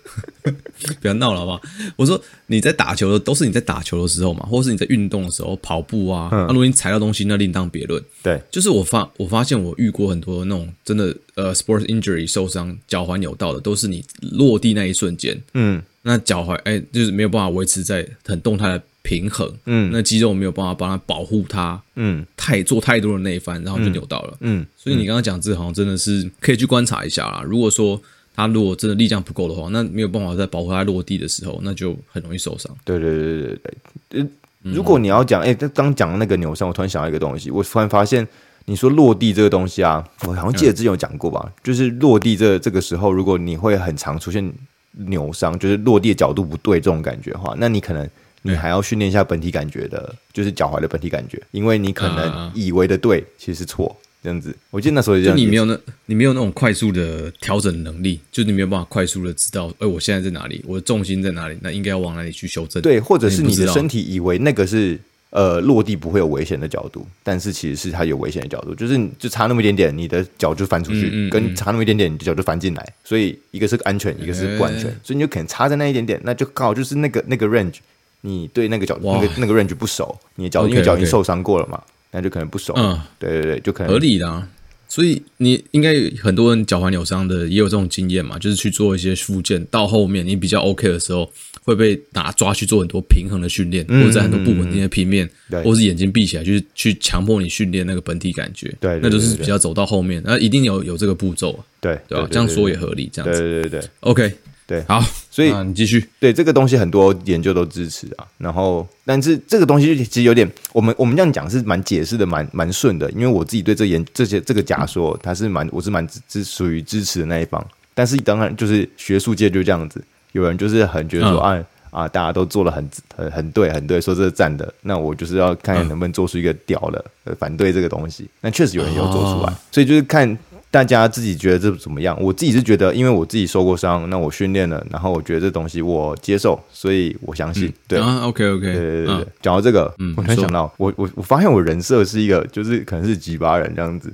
候，(laughs) 不要闹了好不好？我说你在打球的都是你在打球的时候嘛，或者是你在运动的时候跑步啊。那、嗯。啊、如果你踩到东西，那另当别论。对，就是我发我发现我遇过很多那种真的呃，sports injury 受伤脚踝扭到的，都是你落地那一瞬间，嗯，那脚踝哎，就是没有办法维持在很动态的平衡，嗯，那肌肉没有办法帮他保护它，嗯，太做太多的那一番，然后就扭到了，嗯，嗯所以你刚刚讲这好像真的是可以去观察一下啦。如果说他如果真的力量不够的话，那没有办法在保护他落地的时候，那就很容易受伤。对对对对对，如果你要讲，哎、欸，刚讲的那个扭伤，我突然想到一个东西，我突然发现，你说落地这个东西啊，我好像记得之前有讲过吧？嗯、就是落地这这个时候，如果你会很常出现扭伤，就是落地的角度不对这种感觉的话，那你可能你还要训练一下本体感觉的，就是脚踝的本体感觉，因为你可能以为的对，其实是错。这样子，我记得那时候就你没有那，你没有那种快速的调整能力，就是你没有办法快速的知道，哎，我现在在哪里，我的重心在哪里，那应该要往哪里去修正？对，或者是你的身体以为那个是呃落地不会有危险的角度，但是其实是它有危险的角度，就是就差那么一点点，你的脚就翻出去，嗯嗯嗯跟差那么一点点，你的脚就翻进来，所以一个是安全，一个是不安全，欸、所以你就可能差在那一点点，那就刚好就是那个那个 range，你对那个脚那个那个 range 不熟，你的脚因为脚已经受伤过了嘛。那就可能不熟，嗯，对对对，就可能合理的啊。所以你应该很多人脚踝扭伤的也有这种经验嘛，就是去做一些复健，到后面你比较 OK 的时候，会被拿抓去做很多平衡的训练，嗯、或者在很多不稳定的平面，对或是眼睛闭起来，就是去强迫你训练那个本体感觉，对，那就是比较走到后面，那一定有有这个步骤，对对吧？这样说也合理，这样子，对对对，OK。对，好，所以你继续。对这个东西，很多研究都支持啊。然后，但是这个东西其实有点，我们我们这样讲是蛮解释的，蛮蛮顺的。因为我自己对这研这些这个假说，它是蛮我是蛮支属于支持的那一方。但是当然，就是学术界就这样子，有人就是很觉得说，啊啊，大家都做了很很很对，很对，说这是赞的。那我就是要看看能不能做出一个屌的，反对这个东西。那确实有人有做出来，所以就是看。大家自己觉得这怎么样？我自己是觉得，因为我自己受过伤，那我训练了，然后我觉得这东西我接受，所以我相信。对啊，OK OK，对对对对。讲到这个，嗯我突然想到，我我我发现我人设是一个，就是可能是机掰人这样子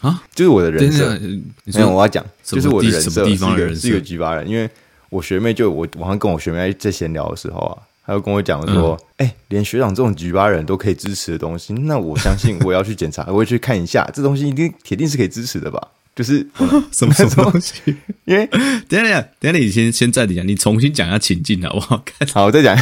啊，(laughs) 就是我的人设。没有，我要讲，就是我的人设是一个是一个机掰人，因为我学妹就我晚上跟我学妹在闲聊的时候啊。他就跟我讲说：“哎、嗯欸，连学长这种局巴人都可以支持的东西，那我相信我要去检查，(laughs) 我会去看一下，这东西一定铁定是可以支持的吧？就是 (laughs) 什么什么东西？(laughs) 因为等一下，等一下，你先先暂停一下，你重新讲一下情境好不好？好，我再讲。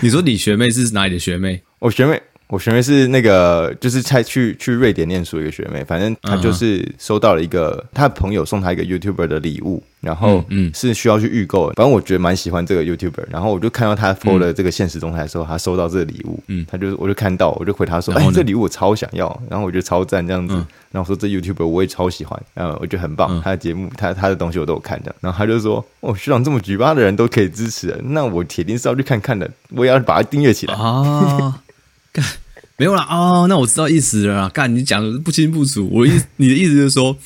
你说你学妹是哪里的学妹？我学妹，我学妹是那个，就是在去去瑞典念书的一个学妹，反正她就是收到了一个她的朋友送她一个 YouTuber 的礼物，然后嗯是需要去预购的。反正我觉得蛮喜欢这个 YouTuber，然后我就看到她 PO 了这个现实动态的时候，她收到这个礼物，嗯，她就我就看到，我就回她说，哎，这礼物我超想要，然后我觉得超赞这样子，然后说这 YouTuber 我也超喜欢，嗯，我觉得很棒，他的节目他他的东西我都有看的，然后他就说，哦，学长这么举巴的人都可以支持，那我铁定是要去看看的，我也要把它订阅起来。啊。干 (laughs) 没有啦哦，那我知道意思了啦。干你讲的不清不楚，我意 (laughs) 你的意思就是说，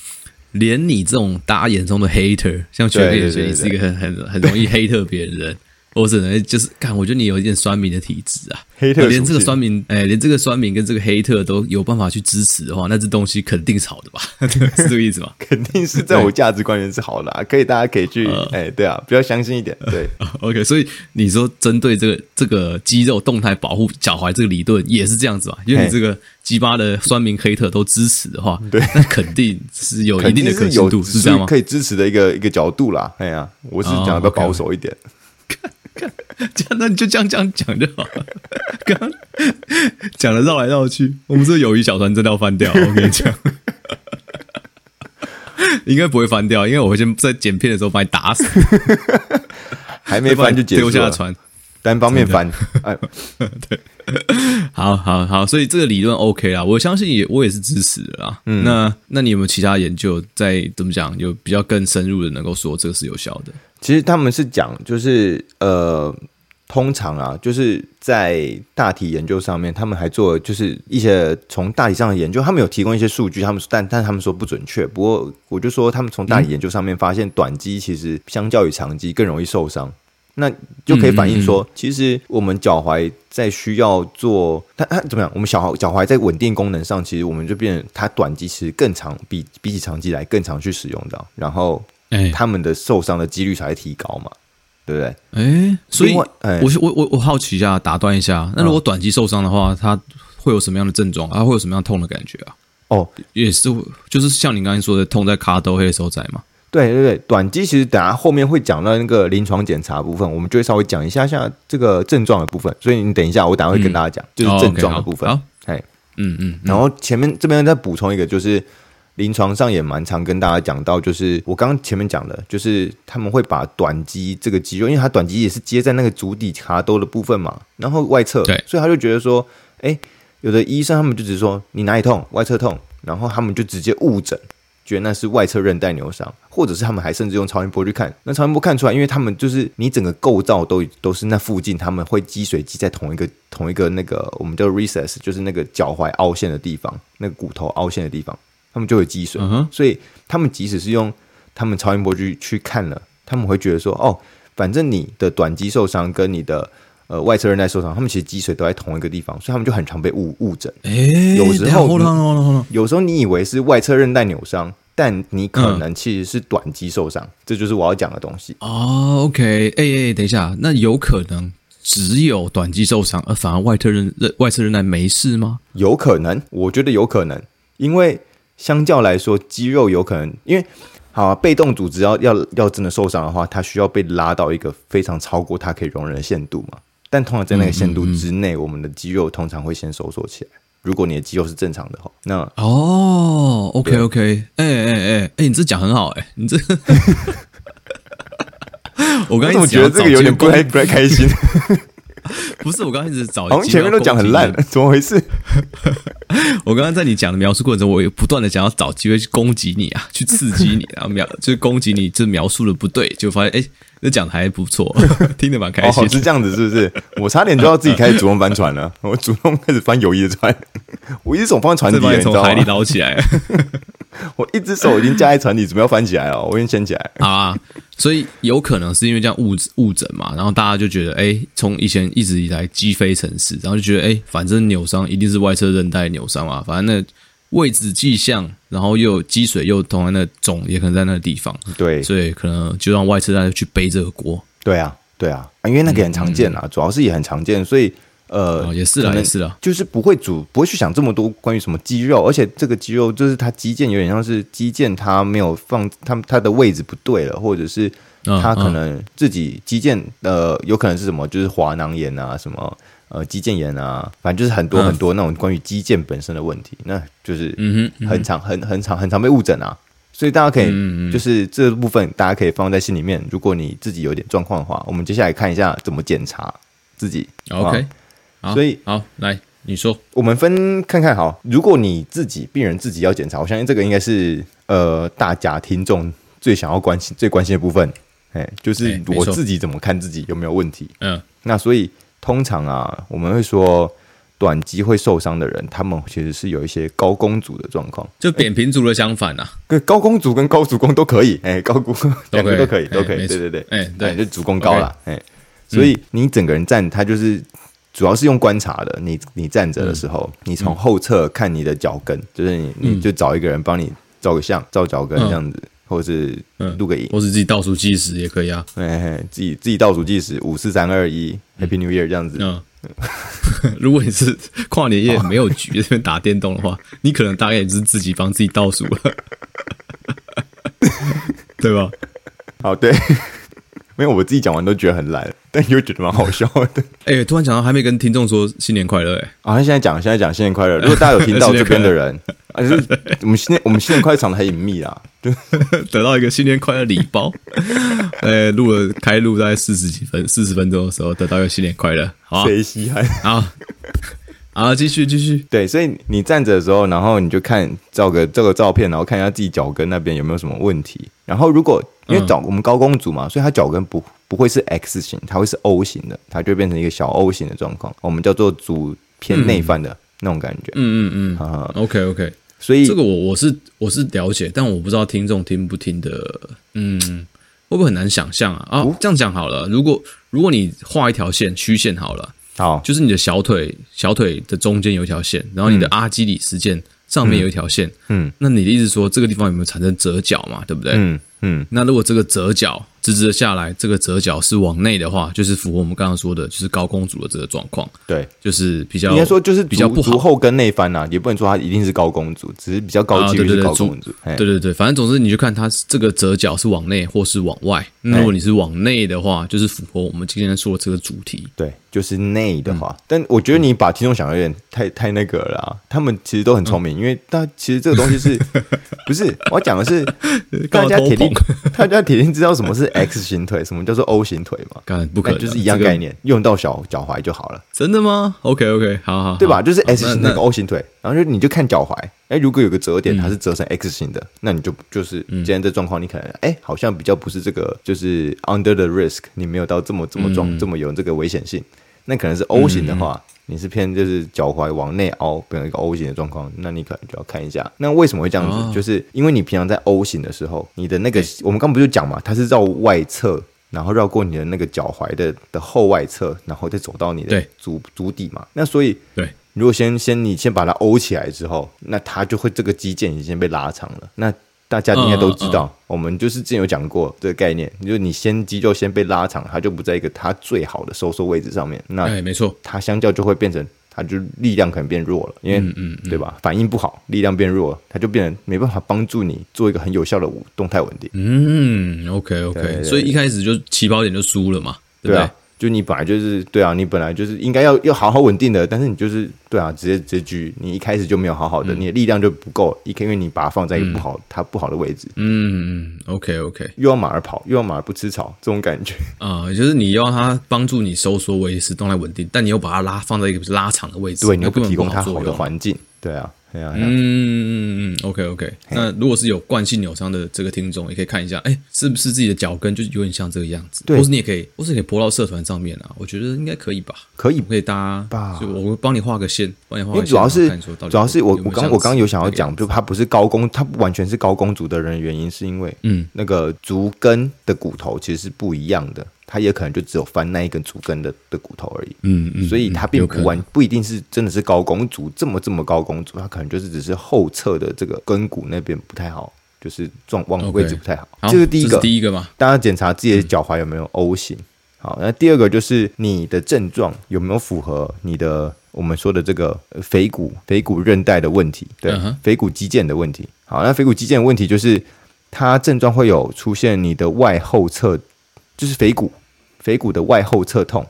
连你这种大家眼中的 hater，像学妹也是一个很很很容易黑特别人的人。我只能就是看，我觉得你有一点酸民的体质啊。黑特连这个酸民，哎，连这个酸民跟这个黑特都有办法去支持的话，那这东西肯定是好的吧？(laughs) 是这个意思吗？(laughs) 肯定是在我价值观念是好的啊。可以，大家可以去，哎，对啊，比较相信一点。(laughs) 对，OK。所以你说针对这个这个肌肉动态保护脚踝这个理论也是这样子吧？因为你这个鸡巴的酸民黑特都支持的话，对，那肯定是有一定的可信度，是这样吗？可以支持的一个一个角度啦。哎呀，我是讲的保守一点。(laughs) 这样，那你就这样这样讲就好了。(laughs) 刚刚讲的绕来绕去，我们这友谊小船真的要翻掉。我跟你讲，应该不会翻掉，因为我会先在剪片的时候把你打死。(laughs) 还没翻就丢下船，单方面翻。(laughs) 哎，对，好好好，所以这个理论 OK 啦，我相信也我也是支持的啦。嗯，那那你有没有其他研究在怎么讲，有比较更深入的能够说这个是有效的？其实他们是讲，就是呃，通常啊，就是在大体研究上面，他们还做就是一些从大体上的研究，他们有提供一些数据，他们但但他们说不准确。不过我就说，他们从大体研究上面发现，短肌其实相较于长肌更容易受伤，那就可以反映说，其实我们脚踝在需要做它它怎么样？我们小脚踝在稳定功能上，其实我们就变它短期其实更长，比比起长期来更常去使用的，然后。他们的受伤的几率才会提高嘛，对不对？哎，所以，我我我我好奇一下，打断一下，那如果短期受伤的话，它会有什么样的症状？它会有什么样痛的感觉啊？哦，也是，就是像你刚才说的，痛在卡兜黑手仔嘛。对对对，短肌其实等下后面会讲到那个临床检查部分，我们就会稍微讲一下下这个症状的部分。所以你等一下，我等下会跟大家讲，就是症状的部分。好，哎，嗯嗯，然后前面这边再补充一个，就是。临床上也蛮常跟大家讲到，就是我刚刚前面讲的，就是他们会把短肌这个肌肉，因为它短肌也是接在那个足底卡兜的部分嘛，然后外侧，对，所以他就觉得说，哎，有的医生他们就只是说你哪里痛，外侧痛，然后他们就直接误诊，觉得那是外侧韧带扭伤，或者是他们还甚至用超音波去看，那超音波看出来，因为他们就是你整个构造都都是那附近，他们会积水积在同一个同一个那个我们叫 recess，就是那个脚踝凹陷的地方，那个骨头凹陷的地方。他们就会积水，所以他们即使是用他们超音波去去看了，他们会觉得说，哦，反正你的短肌受伤跟你的呃外侧韧带受伤，他们其实积水都在同一个地方，所以他们就很常被误误诊。诶，有时候有时候你以为是外侧韧带扭伤，但你可能其实是短肌受伤，这就是我要讲的东西。哦，OK，哎哎，等一下，那有可能只有短肌受伤，而反而外侧韧外侧韧带没事吗？有可能，我觉得有可能，因为。相较来说，肌肉有可能，因为好啊，被动组织要要要真的受伤的话，它需要被拉到一个非常超过它可以容忍的限度嘛。但通常在那个限度之内，嗯嗯嗯，我们的肌肉通常会先收缩起来。如果你的肌肉是正常的话，那哦，OK OK，哎哎哎哎，你这讲很好哎、欸，你这，(laughs) 我刚才怎么觉得这个有点不太不太开心？(laughs) 不是，我刚刚一直找，好像前面都讲很烂，怎么回事？(laughs) 我刚刚在你讲的描述过程中，我也不断的想要找机会去攻击你啊，去刺激你，然后描就是攻击你，这描述的不对，就发现哎，那讲的还不错，(laughs) 听得蛮开心。是这样子，是不是？我差点就要自己开始主动翻船了，我主动开始翻友谊的船，我一只手放在船底，你从海里捞起来。(laughs) 我一只手已经架在船底，准备要翻起来了，我已经掀起来。啊，所以有可能是因为这样误误诊嘛，然后大家就觉得，哎，从以前一直以来积非城市，然后就觉得，哎，反正扭伤一定是外侧韧带扭伤嘛，反正那位置迹象，然后又有积水，又同样的肿，也可能在那个地方。对，所以可能就让外侧韧带去背这个锅。对啊，对啊，因为那个很常见啦，嗯、主要是也很常见，所以。呃，也是啦，也是啦，就是不会主不会去想这么多关于什么肌肉，而且这个肌肉就是它肌腱有点像是肌腱，它没有放它它的位置不对了，或者是它可能自己肌腱呃有可能是什么，就是滑囊炎啊，什么呃肌腱炎啊，反正就是很多很多那种关于肌腱本身的问题，那就是嗯哼很常很很常很常被误诊啊。所以大家可以就是这部分大家可以放在心里面。如果你自己有点状况的话，我们接下来看一下怎么检查自己。OK，所以好来。你说，我们分看看好。如果你自己病人自己要检查，我相信这个应该是呃大家听众最想要关心、最关心的部分。哎，就是我自己怎么看自己有没有问题？嗯，那所以通常啊，我们会说短肌会受伤的人，他们其实是有一些高弓足的状况，就扁平足的相反啊。对，高弓足跟高足弓都可以。(laughs) 哎，高弓两个都可以，都可以。对对对，哎，对，就足弓高了。哎，所以你整个人站，他就是。主要是用观察的，你你站着的时候，嗯、你从后侧看你的脚跟，嗯、就是你你就找一个人帮你照个相，照脚跟这样子，嗯、或者是录个影，或是自己倒数计时也可以啊。哎，自己自己倒数计时，五四三二一，Happy New Year 这样子。嗯，(laughs) 如果你是跨年夜没有局这边打电动的话，(laughs) 你可能大概也是自己帮自己倒数了，(laughs) 对吧？好，对。没有，我自己讲完都觉得很烂，但又觉得蛮好笑的。哎、欸，突然讲到还没跟听众说新年快乐，哎，啊，现在讲，现在讲新年快乐。如果大家有听到这边的人，啊，就是我们新年，(laughs) 我们新年快乐藏的很隐秘啦，就 (laughs) 得到一个新年快乐礼包。(laughs) 呃，录了开录大概四十几分，四十分钟的时候得到一个新年快乐，好，谁稀罕？好。啊，继续继续，对，所以你站着的时候，然后你就看照个这个照片，然后看一下自己脚跟那边有没有什么问题。然后如果因为脚我们高弓足嘛，所以它脚跟不不会是 X 型，它会是 O 型的，它就变成一个小 O 型的状况，我们叫做足偏内翻的那种感觉。嗯嗯嗯，OK OK，所以这个我我是我是了解，但我不知道听众听不听的，嗯，会不会很难想象啊？啊，这样讲好了，如果如果你画一条线曲线好了。好，就是你的小腿，小腿的中间有一条线，然后你的阿基里斯腱上面有一条线，嗯，嗯，那你的意思说这个地方有没有产生折角嘛？对不对？嗯嗯，那如果这个折角。直直的下来，这个折角是往内的话，就是符合我们刚刚说的，就是高公主的这个状况。对，就是比较应该说就是比较不好，后跟内翻呐，也不能说它一定是高公主，只是比较高几率是高弓阻。对对对，反正总之你就看它这个折角是往内或是往外。那如果你是往内的话，就是符合我们今天说的这个主题。对，就是内的话。但我觉得你把听众想的有点太太那个了。他们其实都很聪明，因为但其实这个东西是 (laughs) 不是我要讲的是 (laughs) 大家铁定 (laughs) 大家铁定知道什么是 X 型腿。什么叫做 O 型腿嘛？干不可能，就是一样概念，这个、用到小脚踝就好了。真的吗？OK OK，好好，对吧？就是 S 型那个 O 型腿，然后就你就看脚踝，哎，如果有个折点，它是折成 X 型的，嗯、那你就就是今天这状况，你可能哎，好像比较不是这个，就是 under the risk，你没有到这么这么壮，嗯、这么有这个危险性。那可能是 O 型的话。嗯你是偏就是脚踝往内凹，变成一个 O 型的状况，那你可能就要看一下。那为什么会这样子？哦、就是因为你平常在 O 型的时候，你的那个我们刚不就讲嘛，它是绕外侧，然后绕过你的那个脚踝的的后外侧，然后再走到你的足足底嘛。那所以，对，如果先先你先把它 O 起来之后，那它就会这个肌腱已经被拉长了。那大家应该都知道，我们就是之前有讲过这个概念，就是你先肌肉先被拉长，它就不在一个它最好的收缩位置上面。那哎，没错，它相较就会变成，它就力量可能变弱了，因为嗯，对吧？反应不好，力量变弱了，它就变成没办法帮助你做一个很有效的动态稳定。嗯，OK OK，所以一开始就起跑点就输了嘛，对不对？就你本来就是对啊，你本来就是应该要要好好稳定的，但是你就是对啊，直接直接举，你一开始就没有好好的，嗯、你的力量就不够，一因为你把它放在一个不好、嗯、它不好的位置。嗯嗯，OK OK，又要马儿跑，又要马儿不吃草，这种感觉 (laughs) 啊、呃，就是你要它帮助你收缩维持动态稳定，但你又把它拉放在一个拉长的位置，对，你又不提供它好的环境，对啊。嗯嗯嗯嗯，OK OK。那如果是有惯性扭伤的这个听众，也可以看一下，哎，是不是自己的脚跟就有点像这个样子？对，或是你也可以，或是你可以泼到社团上面啊。我觉得应该可以吧？可以，可以搭吧？就我帮你画个线，帮你画个线。因为主要是主要是我我刚我刚有想要讲，就他不是高弓，他不完全是高弓足的人，原因是因为嗯，那个足跟的骨头其实是不一样的。它也可能就只有翻那一根足跟的的骨头而已，嗯嗯，所以它并不完不一定是真的是高弓足这么这么高弓足，它可能就是只是后侧的这个跟骨那边不太好，就是状往位置不太好。这是第一个，第一个嘛，大家检查自己的脚踝有没有 O 型。好，那第二个就是你的症状有没有符合你的我们说的这个腓骨腓骨韧带的问题，对，腓骨肌腱的问题。好，那腓骨肌腱的问题就是它症状会有出现你的外后侧。就是腓骨，腓骨的外后侧痛，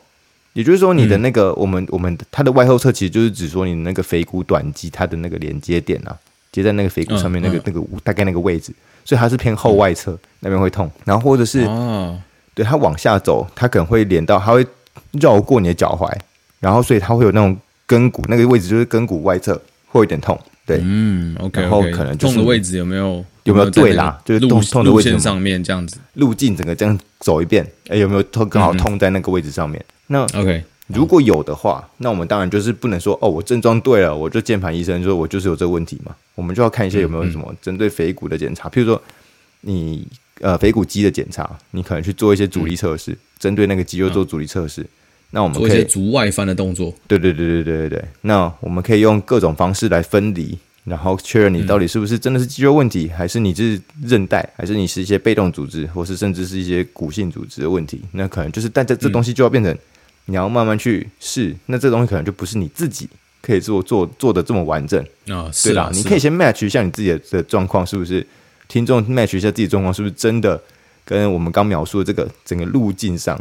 也就是说，你的那个我们、嗯、我们它的外后侧其实就是指说你的那个腓骨短肌它的那个连接点啊，接在那个腓骨上面那个、嗯。嗯、那个大概那个位置，所以它是偏后外侧、嗯、那边会痛。然后或者是哦，对，它往下走，它可能会连到，它会绕过你的脚踝，然后所以它会有那种跟骨那个位置就是跟骨外侧会有点痛。对，嗯，OK，然后可能、就是、痛的位置有没有有没有对啦？就是痛痛的位置上面这样子，路径整个这样走一遍，哎，有没有痛？刚好痛在那个位置上面？嗯、那 OK，如果有的话，那我们当然就是不能说哦，我症状对了，我就键盘医生说我就是有这个问题嘛。我们就要看一些有没有什么针对腓骨的检查，譬如说你呃腓骨肌的检查，你可能去做一些阻力测试，针、嗯、对那个肌肉做阻力测试。那我们可以做一些足外翻的动作。对对对对对对对。那我们可以用各种方式来分离，然后确认你到底是不是真的是肌肉问题，嗯、还是你是韧带，还是你是一些被动组织，或是甚至是一些骨性组织的问题。那可能就是，但这这东西就要变成你要慢慢去试。嗯、那这东西可能就不是你自己可以做做做的这么完整啊。是啦，你可以先 match 一下你自己的的状况是不是？听众 match 一下自己状况是不是真的跟我们刚描述的这个整个路径上。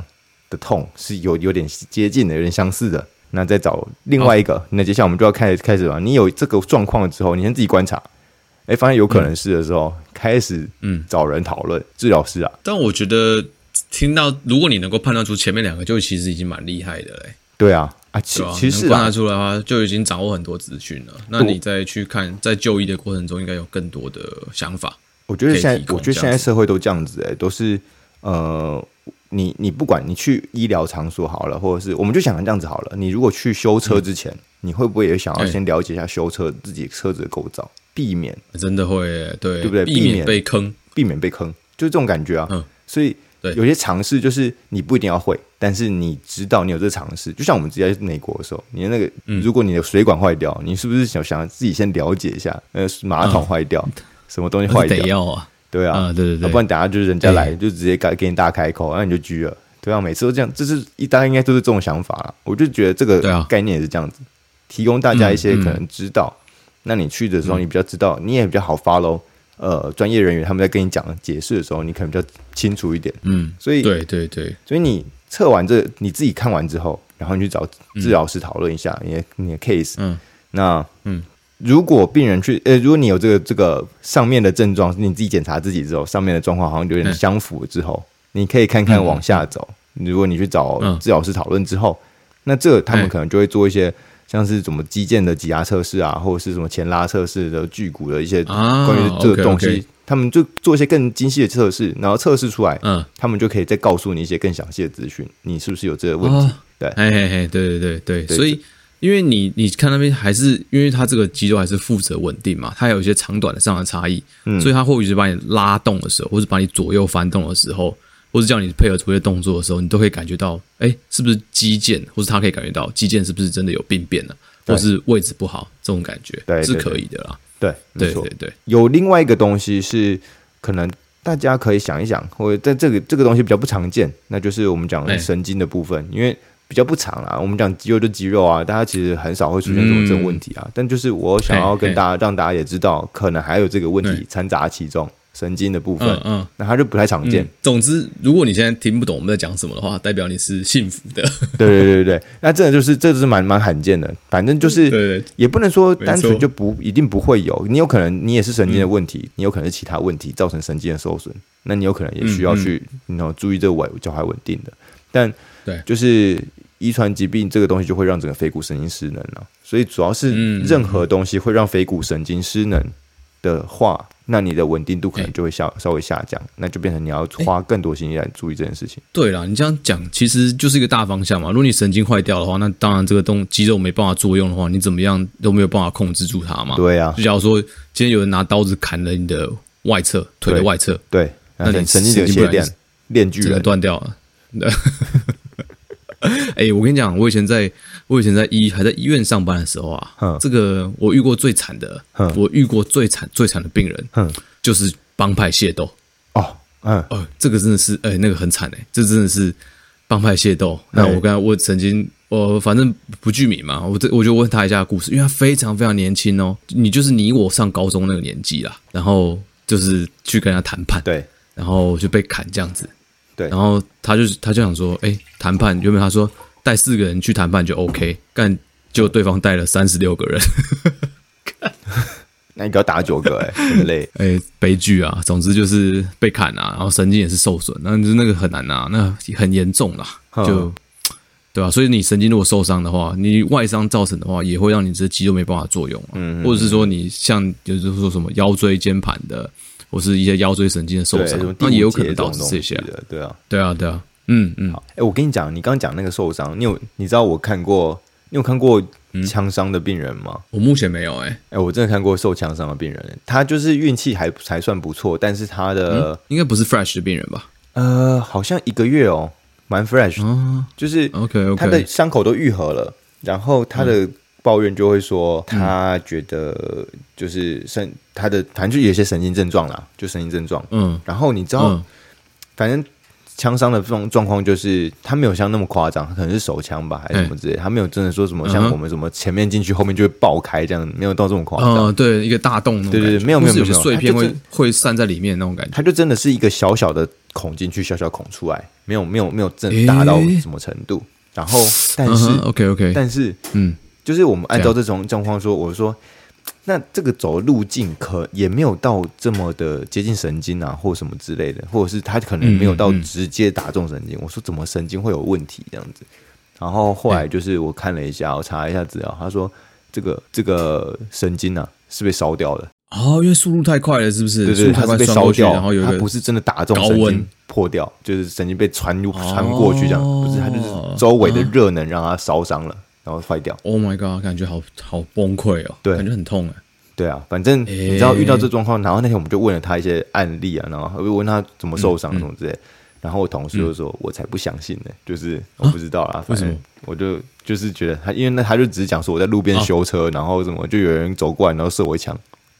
的痛是有有点接近的，有点相似的。那再找另外一个，哦、那接下来我们就要开始开始了。你有这个状况之后，你先自己观察，哎，发现有可能是的时候，嗯、开始嗯找人讨论治疗师啊。但我觉得听到，如果你能够判断出前面两个，就其实已经蛮厉害的嘞。对啊，啊，其其实判断出来的话，就已经掌握很多资讯了。那你再去看，在就医的过程中，应该有更多的想法。我觉得现在，我觉得现在社会都这样子，哎，都是呃。你你不管你去医疗场所好了，或者是我们就想这样子好了。你如果去修车之前，嗯、你会不会也想要先了解一下修车自己车子的构造，避免真的会对对不对？避免被坑，避免被坑，就是这种感觉啊。嗯，所以有些尝试就是你不一定要会，但是你知道你有这个尝试。就像我们之前在美国的时候，你的那个，嗯、如果你的水管坏掉，你是不是想想自己先了解一下？呃，马桶坏掉，嗯、(laughs) 什么东西坏掉啊？对啊，嗯、对对对，不然等下就是人家来就直接给给你大开口，那你就拘了。对啊，每次都这样，这是一大家应该都是这种想法啦。我就觉得这个概念也是这样子，提供大家一些可能知道。那你去的时候，你比较知道，你也比较好 follow。呃，专业人员他们在跟你讲解释的时候，你可能比较清楚一点。嗯，所以对对对，所以你测完这你自己看完之后，然后你去找治疗师讨论一下你的你的 case。嗯，那嗯。如果病人去，呃，如果你有这个这个上面的症状，你自己检查自己之后，上面的状况好像有点相符之后，嗯、你可以看看往下走。嗯、如果你去找治疗师讨论之后，嗯、那这他们可能就会做一些像是什么肌腱的挤压测试啊，或者是什么前拉测试的距骨的一些关于这个东西，他们就做一些更精细的测试，然后测试出来，嗯，他们就可以再告诉你一些更详细的资讯，你是不是有这个问题？哦、对，嘿嘿嘿，对对对对，对所以。因为你你看那边还是，因为它这个肌肉还是负责稳定嘛，它有一些长短的上的差异，嗯，所以它或许是把你拉动的时候，或是把你左右翻动的时候，或是叫你配合出一些动作的时候，你都可以感觉到，哎，是不是肌腱，或是它可以感觉到肌腱是不是真的有病变了，对或是位置不好，这种感觉，对，是可以的啦。对，对，对，对，对。有另外一个东西是可能大家可以想一想，或者在这个这个东西比较不常见，那就是我们讲的神经的部分，因为。比较不长啦，我们讲肌肉就肌肉啊，大家其实很少会出现这种这种问题啊。嗯、但就是我想要跟大家让大家也知道，可能还有这个问题掺杂其中，神经的部分，嗯，嗯那它就不太常见、嗯。总之，如果你现在听不懂我们在讲什么的话，代表你是幸福的。对对对对，(laughs) 那这个就是这是蛮蛮罕见的。反正就是，也不能说单纯就不一定不会有，你有可能你也是神经的问题，嗯、你有可能是其他问题造成神经的受损，那你有可能也需要去嗯嗯注意这个稳脚踝稳定的。但对，就是。遗传疾病这个东西就会让整个腓骨神经失能了，所以主要是任何东西会让腓骨神经失能的话，那你的稳定度可能就会下稍微下降，那就变成你要花更多心力来注意这件事情。对了，你这样讲其实就是一个大方向嘛。如果你神经坏掉的话，那当然这个动肌肉没办法作用的话，你怎么样都没有办法控制住它嘛。对啊，就假如说今天有人拿刀子砍了你的外侧腿的外侧，对，那你神经就切电，链锯人断掉了。(laughs) (laughs) 哎、欸，我跟你讲，我以前在，我以前在医还在医院上班的时候啊，嗯、这个我遇过最惨的，嗯、我遇过最惨最惨的病人，嗯、就是帮派械斗。哦，嗯，哦，这个真的是，哎、欸，那个很惨哎，这真的是帮派械斗。那我刚才我曾经，我反正不具名嘛，我这我就问他一下故事，因为他非常非常年轻哦，你就是你我上高中那个年纪啦，然后就是去跟他谈判，对，然后就被砍这样子。对，然后他就他就想说，哎，谈判原本他说带四个人去谈判就 OK，但就对方带了三十六个人，(laughs) 那你给我打九个哎、欸，很累 (laughs) 哎、欸，悲剧啊！总之就是被砍啊，然后神经也是受损，那就是那个很难啊，那很严重啦，就对吧、啊？所以你神经如果受伤的话，你外伤造成的话，也会让你这肌肉没办法作用、啊，嗯，或者是说你像就是说什么腰椎间盘的，或是一些腰椎神经的受伤，那也有可能导致这些，对啊，对啊，对啊。嗯嗯，好，哎、欸，我跟你讲，你刚刚讲那个受伤，你有你知道我看过，你有看过枪伤的病人吗？嗯、我目前没有、欸，哎，哎，我真的看过受枪伤的病人，他就是运气还还算不错，但是他的、嗯、应该不是 fresh 的病人吧？呃，好像一个月哦，蛮 fresh，、哦、就是 OK OK，他的伤口都愈合了，然后他的抱怨就会说，他觉得就是神，他的反正就有一些神经症状啦，就神经症状，嗯，然后你知道，嗯、反正。枪伤的这种状况就是，他没有像那么夸张，他可能是手枪吧，还是什么之类，他没有真的说什么像我们什么前面进去后面就会爆开这样，没有到这么夸张。嗯，对，一个大洞，对对对，没有没有没有，有碎片会会散在里面那种感觉。他就真的是一个小小的孔进去，小小孔出来，没有没有没有真的大到什么程度。然后，但是 OK OK，但是嗯，就是我们按照这种状况说，我说。那这个走的路径可也没有到这么的接近神经啊，或什么之类的，或者是他可能没有到直接打中神经。嗯嗯、我说怎么神经会有问题这样子？然后后来就是我看了一下，我查了一下资料，他说这个这个神经啊是被烧掉的哦，因为速度太快了，是不是？对对，它是被烧掉，然后有它不是真的打中神经破掉，就是神经被传传过去这样，哦、不是，它就是周围的热能让它烧伤了。然后坏掉，Oh my god，感觉好好崩溃哦，对，感觉很痛哎，对啊，反正你知道遇到这状况，然后那天我们就问了他一些案例啊，然后会问他怎么受伤什么之类，然后我同事就说，我才不相信呢，就是我不知道啊，反正？我就就是觉得他，因为那他就只是讲说我在路边修车，然后什么就有人走过来，然后射我一枪，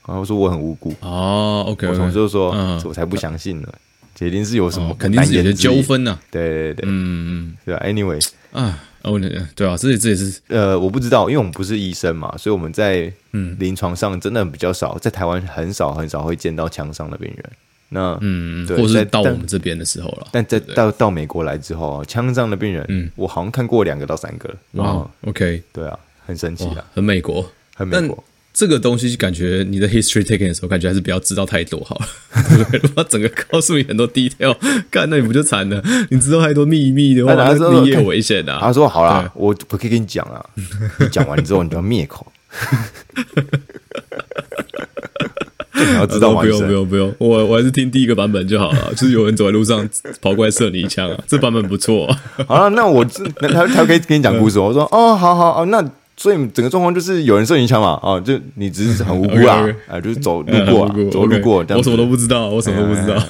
然后说我很无辜。哦，OK，我同事就说，我才不相信呢，铁定是有什么，肯定是有些纠纷呢，对对对，嗯嗯，对啊，Anyway。啊。哦，对啊，这也这也是呃，我不知道，因为我们不是医生嘛，所以我们在嗯临床上真的比较少，在台湾很少很少会见到枪伤的病人。那嗯，对，或是到我们这边的时候了。但在到到美国来之后，枪伤的病人，嗯，我好像看过两个到三个。哇，OK，对啊，很神奇啊，很美国，很美国。这个东西感觉你的 history taking 的时候，感觉还是不要知道太多好了。(laughs) 如果整个告诉你很多 detail，干那你不就惨了？你知道太多秘密的话，那你也危险的。(laughs) 他说：“好啦，我我可以跟你讲啊，你讲完之后你就要灭口。(laughs) ”你要知道吗？不用不用不用，我我还是听第一个版本就好了。就是有人走在路上跑过来射你一枪啊，这版本不错。好了，那我那他他可以跟你讲故事。我说：“哦，好好哦，那。”所以整个状况就是有人射你枪嘛，啊，就你只是很无辜啦，(laughs) 啊，就是走路过，走路过，我什么都不知道，我什么都不知道，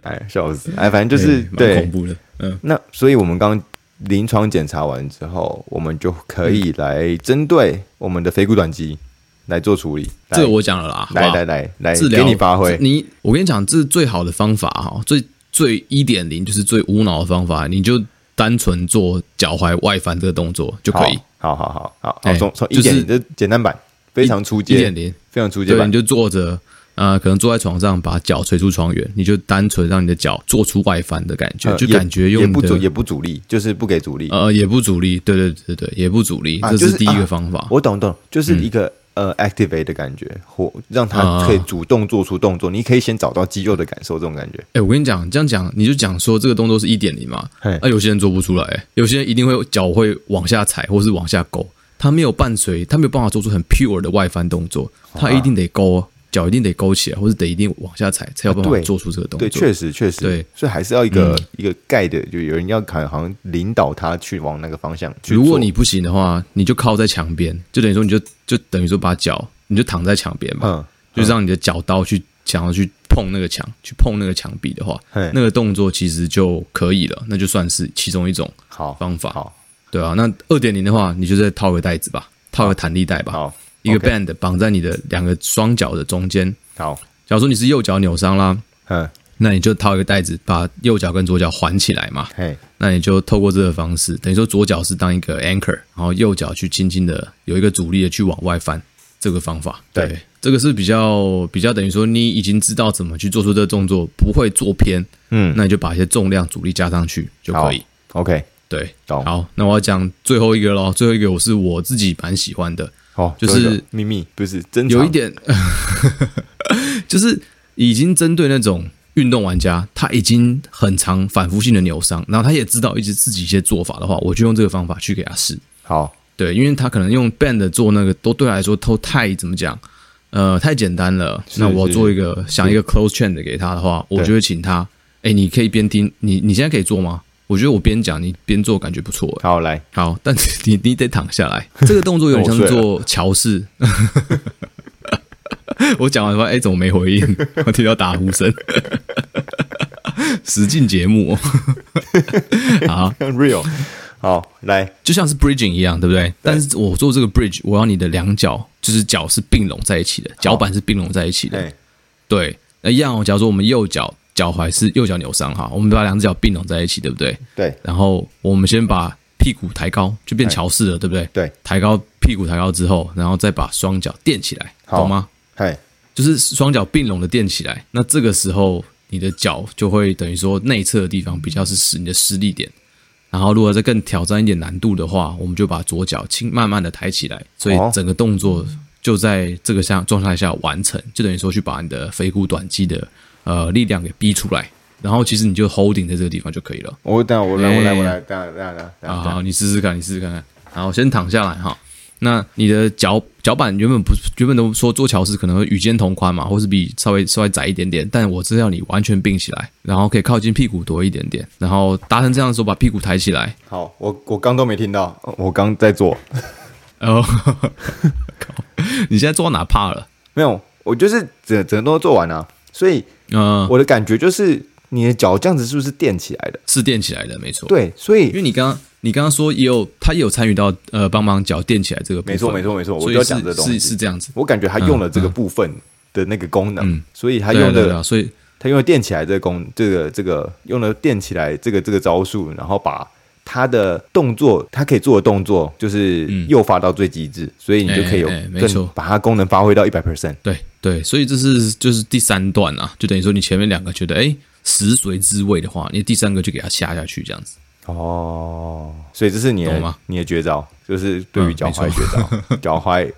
哎，(laughs) 笑死，哎，反正就是对，恐怖的，嗯，那所以我们刚临床检查完之后，我们就可以来针对我们的腓骨短肌来做处理。这个我讲了啦，来来来来，给你发挥。你我跟你讲，这是最好的方法哈，最最一点零就是最无脑的方法，你就。单纯做脚踝外翻这个动作就可以。好好好好好，从从一点零的简单版，非常初阶，一点零，非常初阶版。你就坐着，呃，可能坐在床上，把脚垂出床缘，你就单纯让你的脚做出外翻的感觉，就感觉用也不阻也不阻力，就是不给阻力，呃，也不阻力，对对对对，也不阻力，这是第一个方法。我懂懂，就是一个。呃，activate 的感觉，或让他可以主动做出动作。你可以先找到肌肉的感受，这种感觉。哎，我跟你讲，这样讲，你就讲说这个动作是一点零嘛？哎，有些人做不出来，有些人一定会脚会往下踩，或是往下勾，他没有伴随，他没有办法做出很 pure 的外翻动作，他一定得勾。脚一定得勾起来，或者得一定往下踩，才有办法做出这个动作。对，确实确实，对，所以还是要一个一个 guide，就有人要看，好像领导他去往那个方向去。如果你不行的话，你就靠在墙边，就等于说你就就等于说把脚，你就躺在墙边嘛，就让你的脚刀去想要去碰那个墙，去碰那个墙壁的话，那个动作其实就可以了，那就算是其中一种好方法。好，对啊，那二点零的话，你就再套个袋子吧，套个弹力带吧。好。一个 band 绑在你的两个双脚的中间。好，假如说你是右脚扭伤啦，嗯，那你就套一个袋子，把右脚跟左脚环起来嘛。嘿，那你就透过这个方式，等于说左脚是当一个 anchor，然后右脚去轻轻的有一个阻力的去往外翻。这个方法，对，这个是比较比较等于说你已经知道怎么去做出这个动作，不会做偏。嗯，那你就把一些重量阻力加上去就可以。OK，对，好，那我要讲最后一个喽。最后一个我是我自己蛮喜欢的，哦，就是秘密，不是真有一点，(laughs) 就是已经针对那种运动玩家，他已经很常反复性的扭伤，然后他也知道一直自己一些做法的话，我就用这个方法去给他试。好，对，因为他可能用 band 做那个，都对他来说都太怎么讲，呃，太简单了。那我做一个想一个 close chain 的给他的话，我就会请他，哎，你可以边听，你你现在可以做吗？我觉得我边讲你边做感觉不错。好，来，好，但是你你得躺下来。这个动作有点像 (laughs) 做桥式。(laughs) 我讲完说，哎，怎么没回应？我听到打呼声。(laughs) 实境节目。好，real。好，来，就像是 bridging 一样，对不对？但是我做这个 bridge，我要你的两脚就是脚是并拢在一起的，脚板是并拢在一起的。对，那一样。假如说我们右脚。脚踝是右脚扭伤哈，我们把两只脚并拢在一起，对不对？对。然后我们先把屁股抬高，就变桥式了，对不对？对。抬高屁股抬高之后，然后再把双脚垫起来，懂吗？嗨，就是双脚并拢的垫起来。那这个时候你的脚就会等于说内侧的地方比较是使你的施力点。然后如果再更挑战一点难度的话，我们就把左脚轻慢慢的抬起来，所以整个动作就在这个下状态下完成，就等于说去把你的腓骨短肌的。呃，力量给逼出来，然后其实你就 holding 在这个地方就可以了。我等下我来，我来，我来，等下等下等下。好，你试试看，你试试看看。然后先躺下来哈。那你的脚脚板原本不原本都说做桥式可能会与肩同宽嘛，或是比稍微稍微窄一点点，但我知道你完全并起来，然后可以靠近屁股多一点点，然后达成这样的时候把屁股抬起来。好，我我刚都没听到，我刚在做。哦，(laughs) 靠！你现在做到哪怕了？没有，我就是整整个都做完了，所以。嗯，我的感觉就是你的脚这样子是不是垫起来的？是垫起来的，没错。对，所以因为你刚刚你刚刚说也有他也有参与到呃帮忙脚垫起来这个部分，没错没错没错，我就要讲这东西是是这样子。我感觉他用了这个部分的那个功能，所以他用的，所以他用了垫起来这个功这个这个用了垫起来这个这个招数，然后把。他的动作，他可以做的动作就是诱发到最极致，嗯、所以你就可以有更把它功能发挥到一百 percent。对对，所以这是就是第三段啊，就等于说你前面两个觉得哎食髓知味的话，你第三个就给它下下去这样子。哦，所以这是你的吗？你的绝招就是对于脚踝绝招，(laughs) 脚踝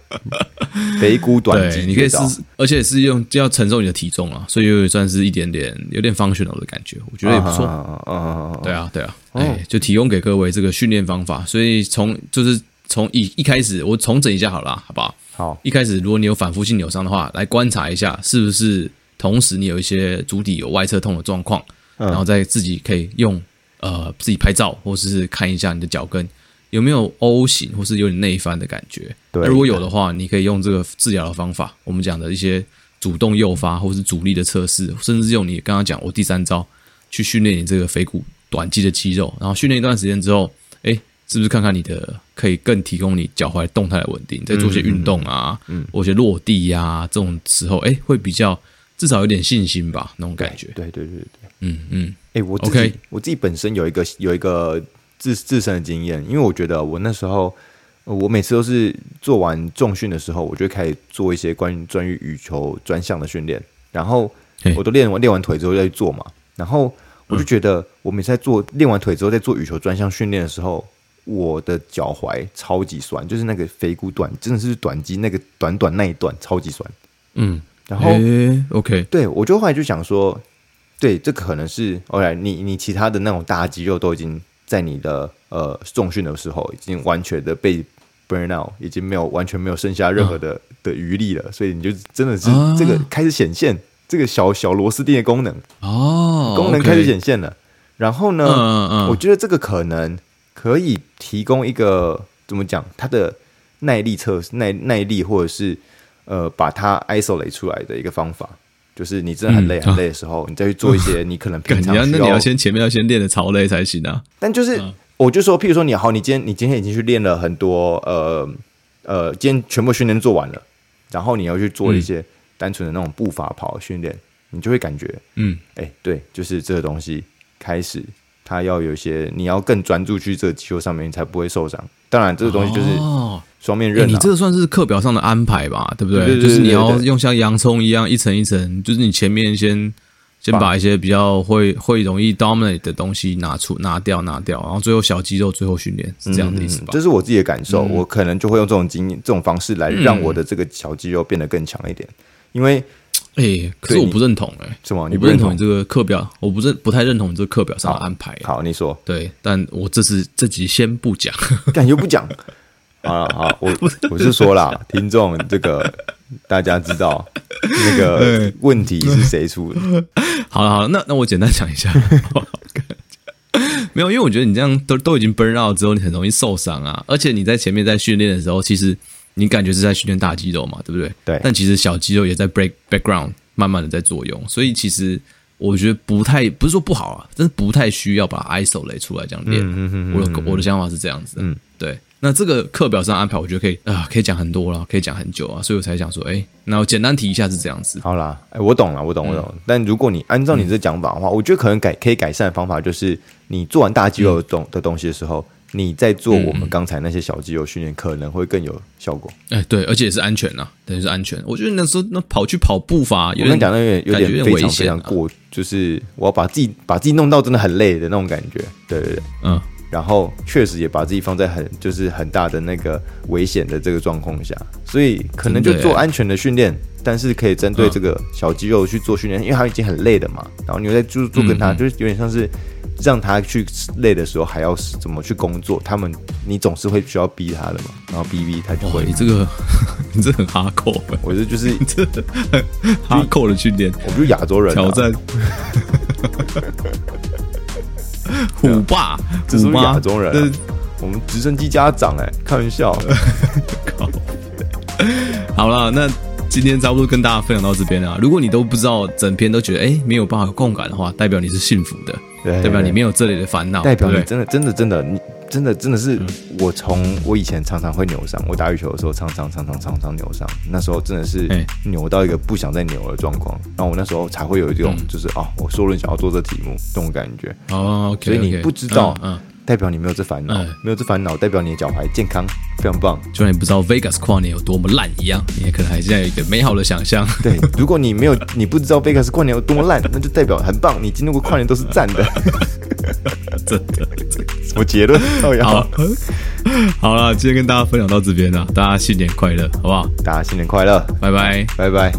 腓骨短肌，你可以试，而且是用就要承受你的体重啊，所以又算是一点点有点 functional 的感觉，我觉得也不错。啊，对啊，对啊，哎，就提供给各位这个训练方法。所以从就是从一一开始，我重整一下好了，好不好？好，一开始如果你有反复性扭伤的话，来观察一下是不是同时你有一些足底有外侧痛的状况，然后再自己可以用。呃，自己拍照，或者是看一下你的脚跟有没有 O 型，或是有点内翻的感觉。对，如果有的话，你可以用这个治疗的方法，我们讲的一些主动诱发，或是阻力的测试，甚至用你刚刚讲我第三招去训练你这个腓骨短肌的肌肉。然后训练一段时间之后，哎，是不是看看你的可以更提供你脚踝动态的稳定？再做些运动啊，嗯，或者落地呀、啊，这种时候，哎，会比较至少有点信心吧，那种感觉。对对对对，嗯嗯。哎，我自己 Okay. 我自己本身有一个有一个自自身的经验，因为我觉得我那时候我每次都是做完重训的时候，我就开始做一些关于专于羽球专项的训练，然后我都练完练完腿之后再去做嘛，然后我就觉得我每次在做练完腿之后在做羽球专项训练的时候，我的脚踝超级酸，就是那个腓骨短真的是短肌那个短短那一段超级酸，嗯，然后 OK，对我就后来就想说。对，这可能是后来你你其他的那种大肌肉都已经在你的呃重训的时候已经完全的被 burn out，已经没有完全没有剩下任何的、哦、的余力了，所以你就真的是这个开始显现、啊、这个小小螺丝钉的功能哦，功能开始显现了。然后呢，嗯嗯、我觉得这个可能可以提供一个怎么讲，它的耐力测试耐耐力或者是呃把它 isolate 出来的一个方法。就是你真的很累很累的时候，你再去做一些你可能平常 (laughs) 需要，那你要先前面要先练的超累才行啊。但就是我就说，譬如说你好，你今天你今天已经去练了很多，呃呃，今天全部训练做完了，然后你要去做一些单纯的那种步伐跑训练，你就会感觉，嗯，哎，对，就是这个东西开始，它要有一些你要更专注去这个肌肉上面，你才不会受伤。当然，这个东西就是。双面刃、啊欸，你这个算是课表上的安排吧，对不对，就是你要用像洋葱一样一层一层，就是你前面先先把一些比较会会容易 dominate 的东西拿出拿掉拿掉，然后最后小肌肉最后训练是这样的意思吧？这是我自己的感受，我可能就会用这种经验这种方式来让我的这个小肌肉变得更强一点，因为。哎、欸，可是我不认同哎、欸，什么？你不认同你这个课表？我不认，不太认同你这个课表上的安排、欸好。好，你说。对，但我这次这集先不讲，(laughs) 感觉不讲。好了，好，我我是说啦，听众这个大家知道那个 (laughs) 问题是谁出的？(laughs) 好了好了，那那我简单讲一下。没有，因为我觉得你这样都都已经 burn out 之后，你很容易受伤啊。而且你在前面在训练的时候，其实。你感觉是在训练大肌肉嘛，对不对？对。但其实小肌肉也在 break background 慢慢的在作用，所以其实我觉得不太不是说不好啊，但是不太需要把 isolate 出来这样练。嗯嗯嗯。我的我的想法是这样子。嗯，对。那这个课表上安排，我觉得可以啊、呃，可以讲很多了，可以讲很久啊，所以我才想说，哎，那我简单提一下是这样子。好啦，哎，我懂了，我懂，我懂。嗯、但如果你按照你这讲法的话，嗯、我觉得可能改可以改善的方法就是，你做完大肌肉的东的东西的时候。嗯你在做我们刚才那些小肌肉训练，可能会更有效果。哎、嗯，对，而且也是安全呐，等于是安全。我觉得那时候那跑去跑步法，有点讲那有点有点非常非常过，就是我要把自己把自己弄到真的很累的那种感觉。对对对，嗯。然后确实也把自己放在很就是很大的那个危险的这个状况下，所以可能就做安全的训练，但是可以针对这个小肌肉去做训练，因为他已经很累了嘛。然后你又在做做跟他，就是有点像是。让他去累的时候还要怎么去工作？他们你总是会需要逼他的嘛，然后逼逼他就会。你这个 (laughs) 你这很哈扣，我这就是 (laughs) 这很哈扣的训练。我们就亚洲人挑战 (laughs) 虎爸，这是亚洲人。我们直升机家长哎，开玩笑。好了，那今天差不多跟大家分享到这边了。如果你都不知道整篇都觉得哎没有办法共感的话，代表你是幸福的。对，代表你没有这里的烦恼，代表你真的真的真的，你真的真的是我从我以前常常会扭伤，我打羽球的时候常常常常常常扭伤，那时候真的是扭到一个不想再扭的状况，然后我那时候才会有一种就是啊，我说了你想要做这题目这种感觉。哦，所以你不知道，嗯。代表你没有这烦恼，嗯、没有这烦恼，代表你的脚踝健康，非常棒。就像你不知道 Vegas 跨年有多么烂一样，你也可能还是有一个美好的想象。(laughs) 对，如果你没有，你不知道 Vegas 跨年有多么烂，那就代表很棒，你经历过跨年都是赞 (laughs) 的。真的，什么结论？好，(laughs) 好了，今天跟大家分享到这边了，大家新年快乐，好不好？大家新年快乐，拜拜，拜拜。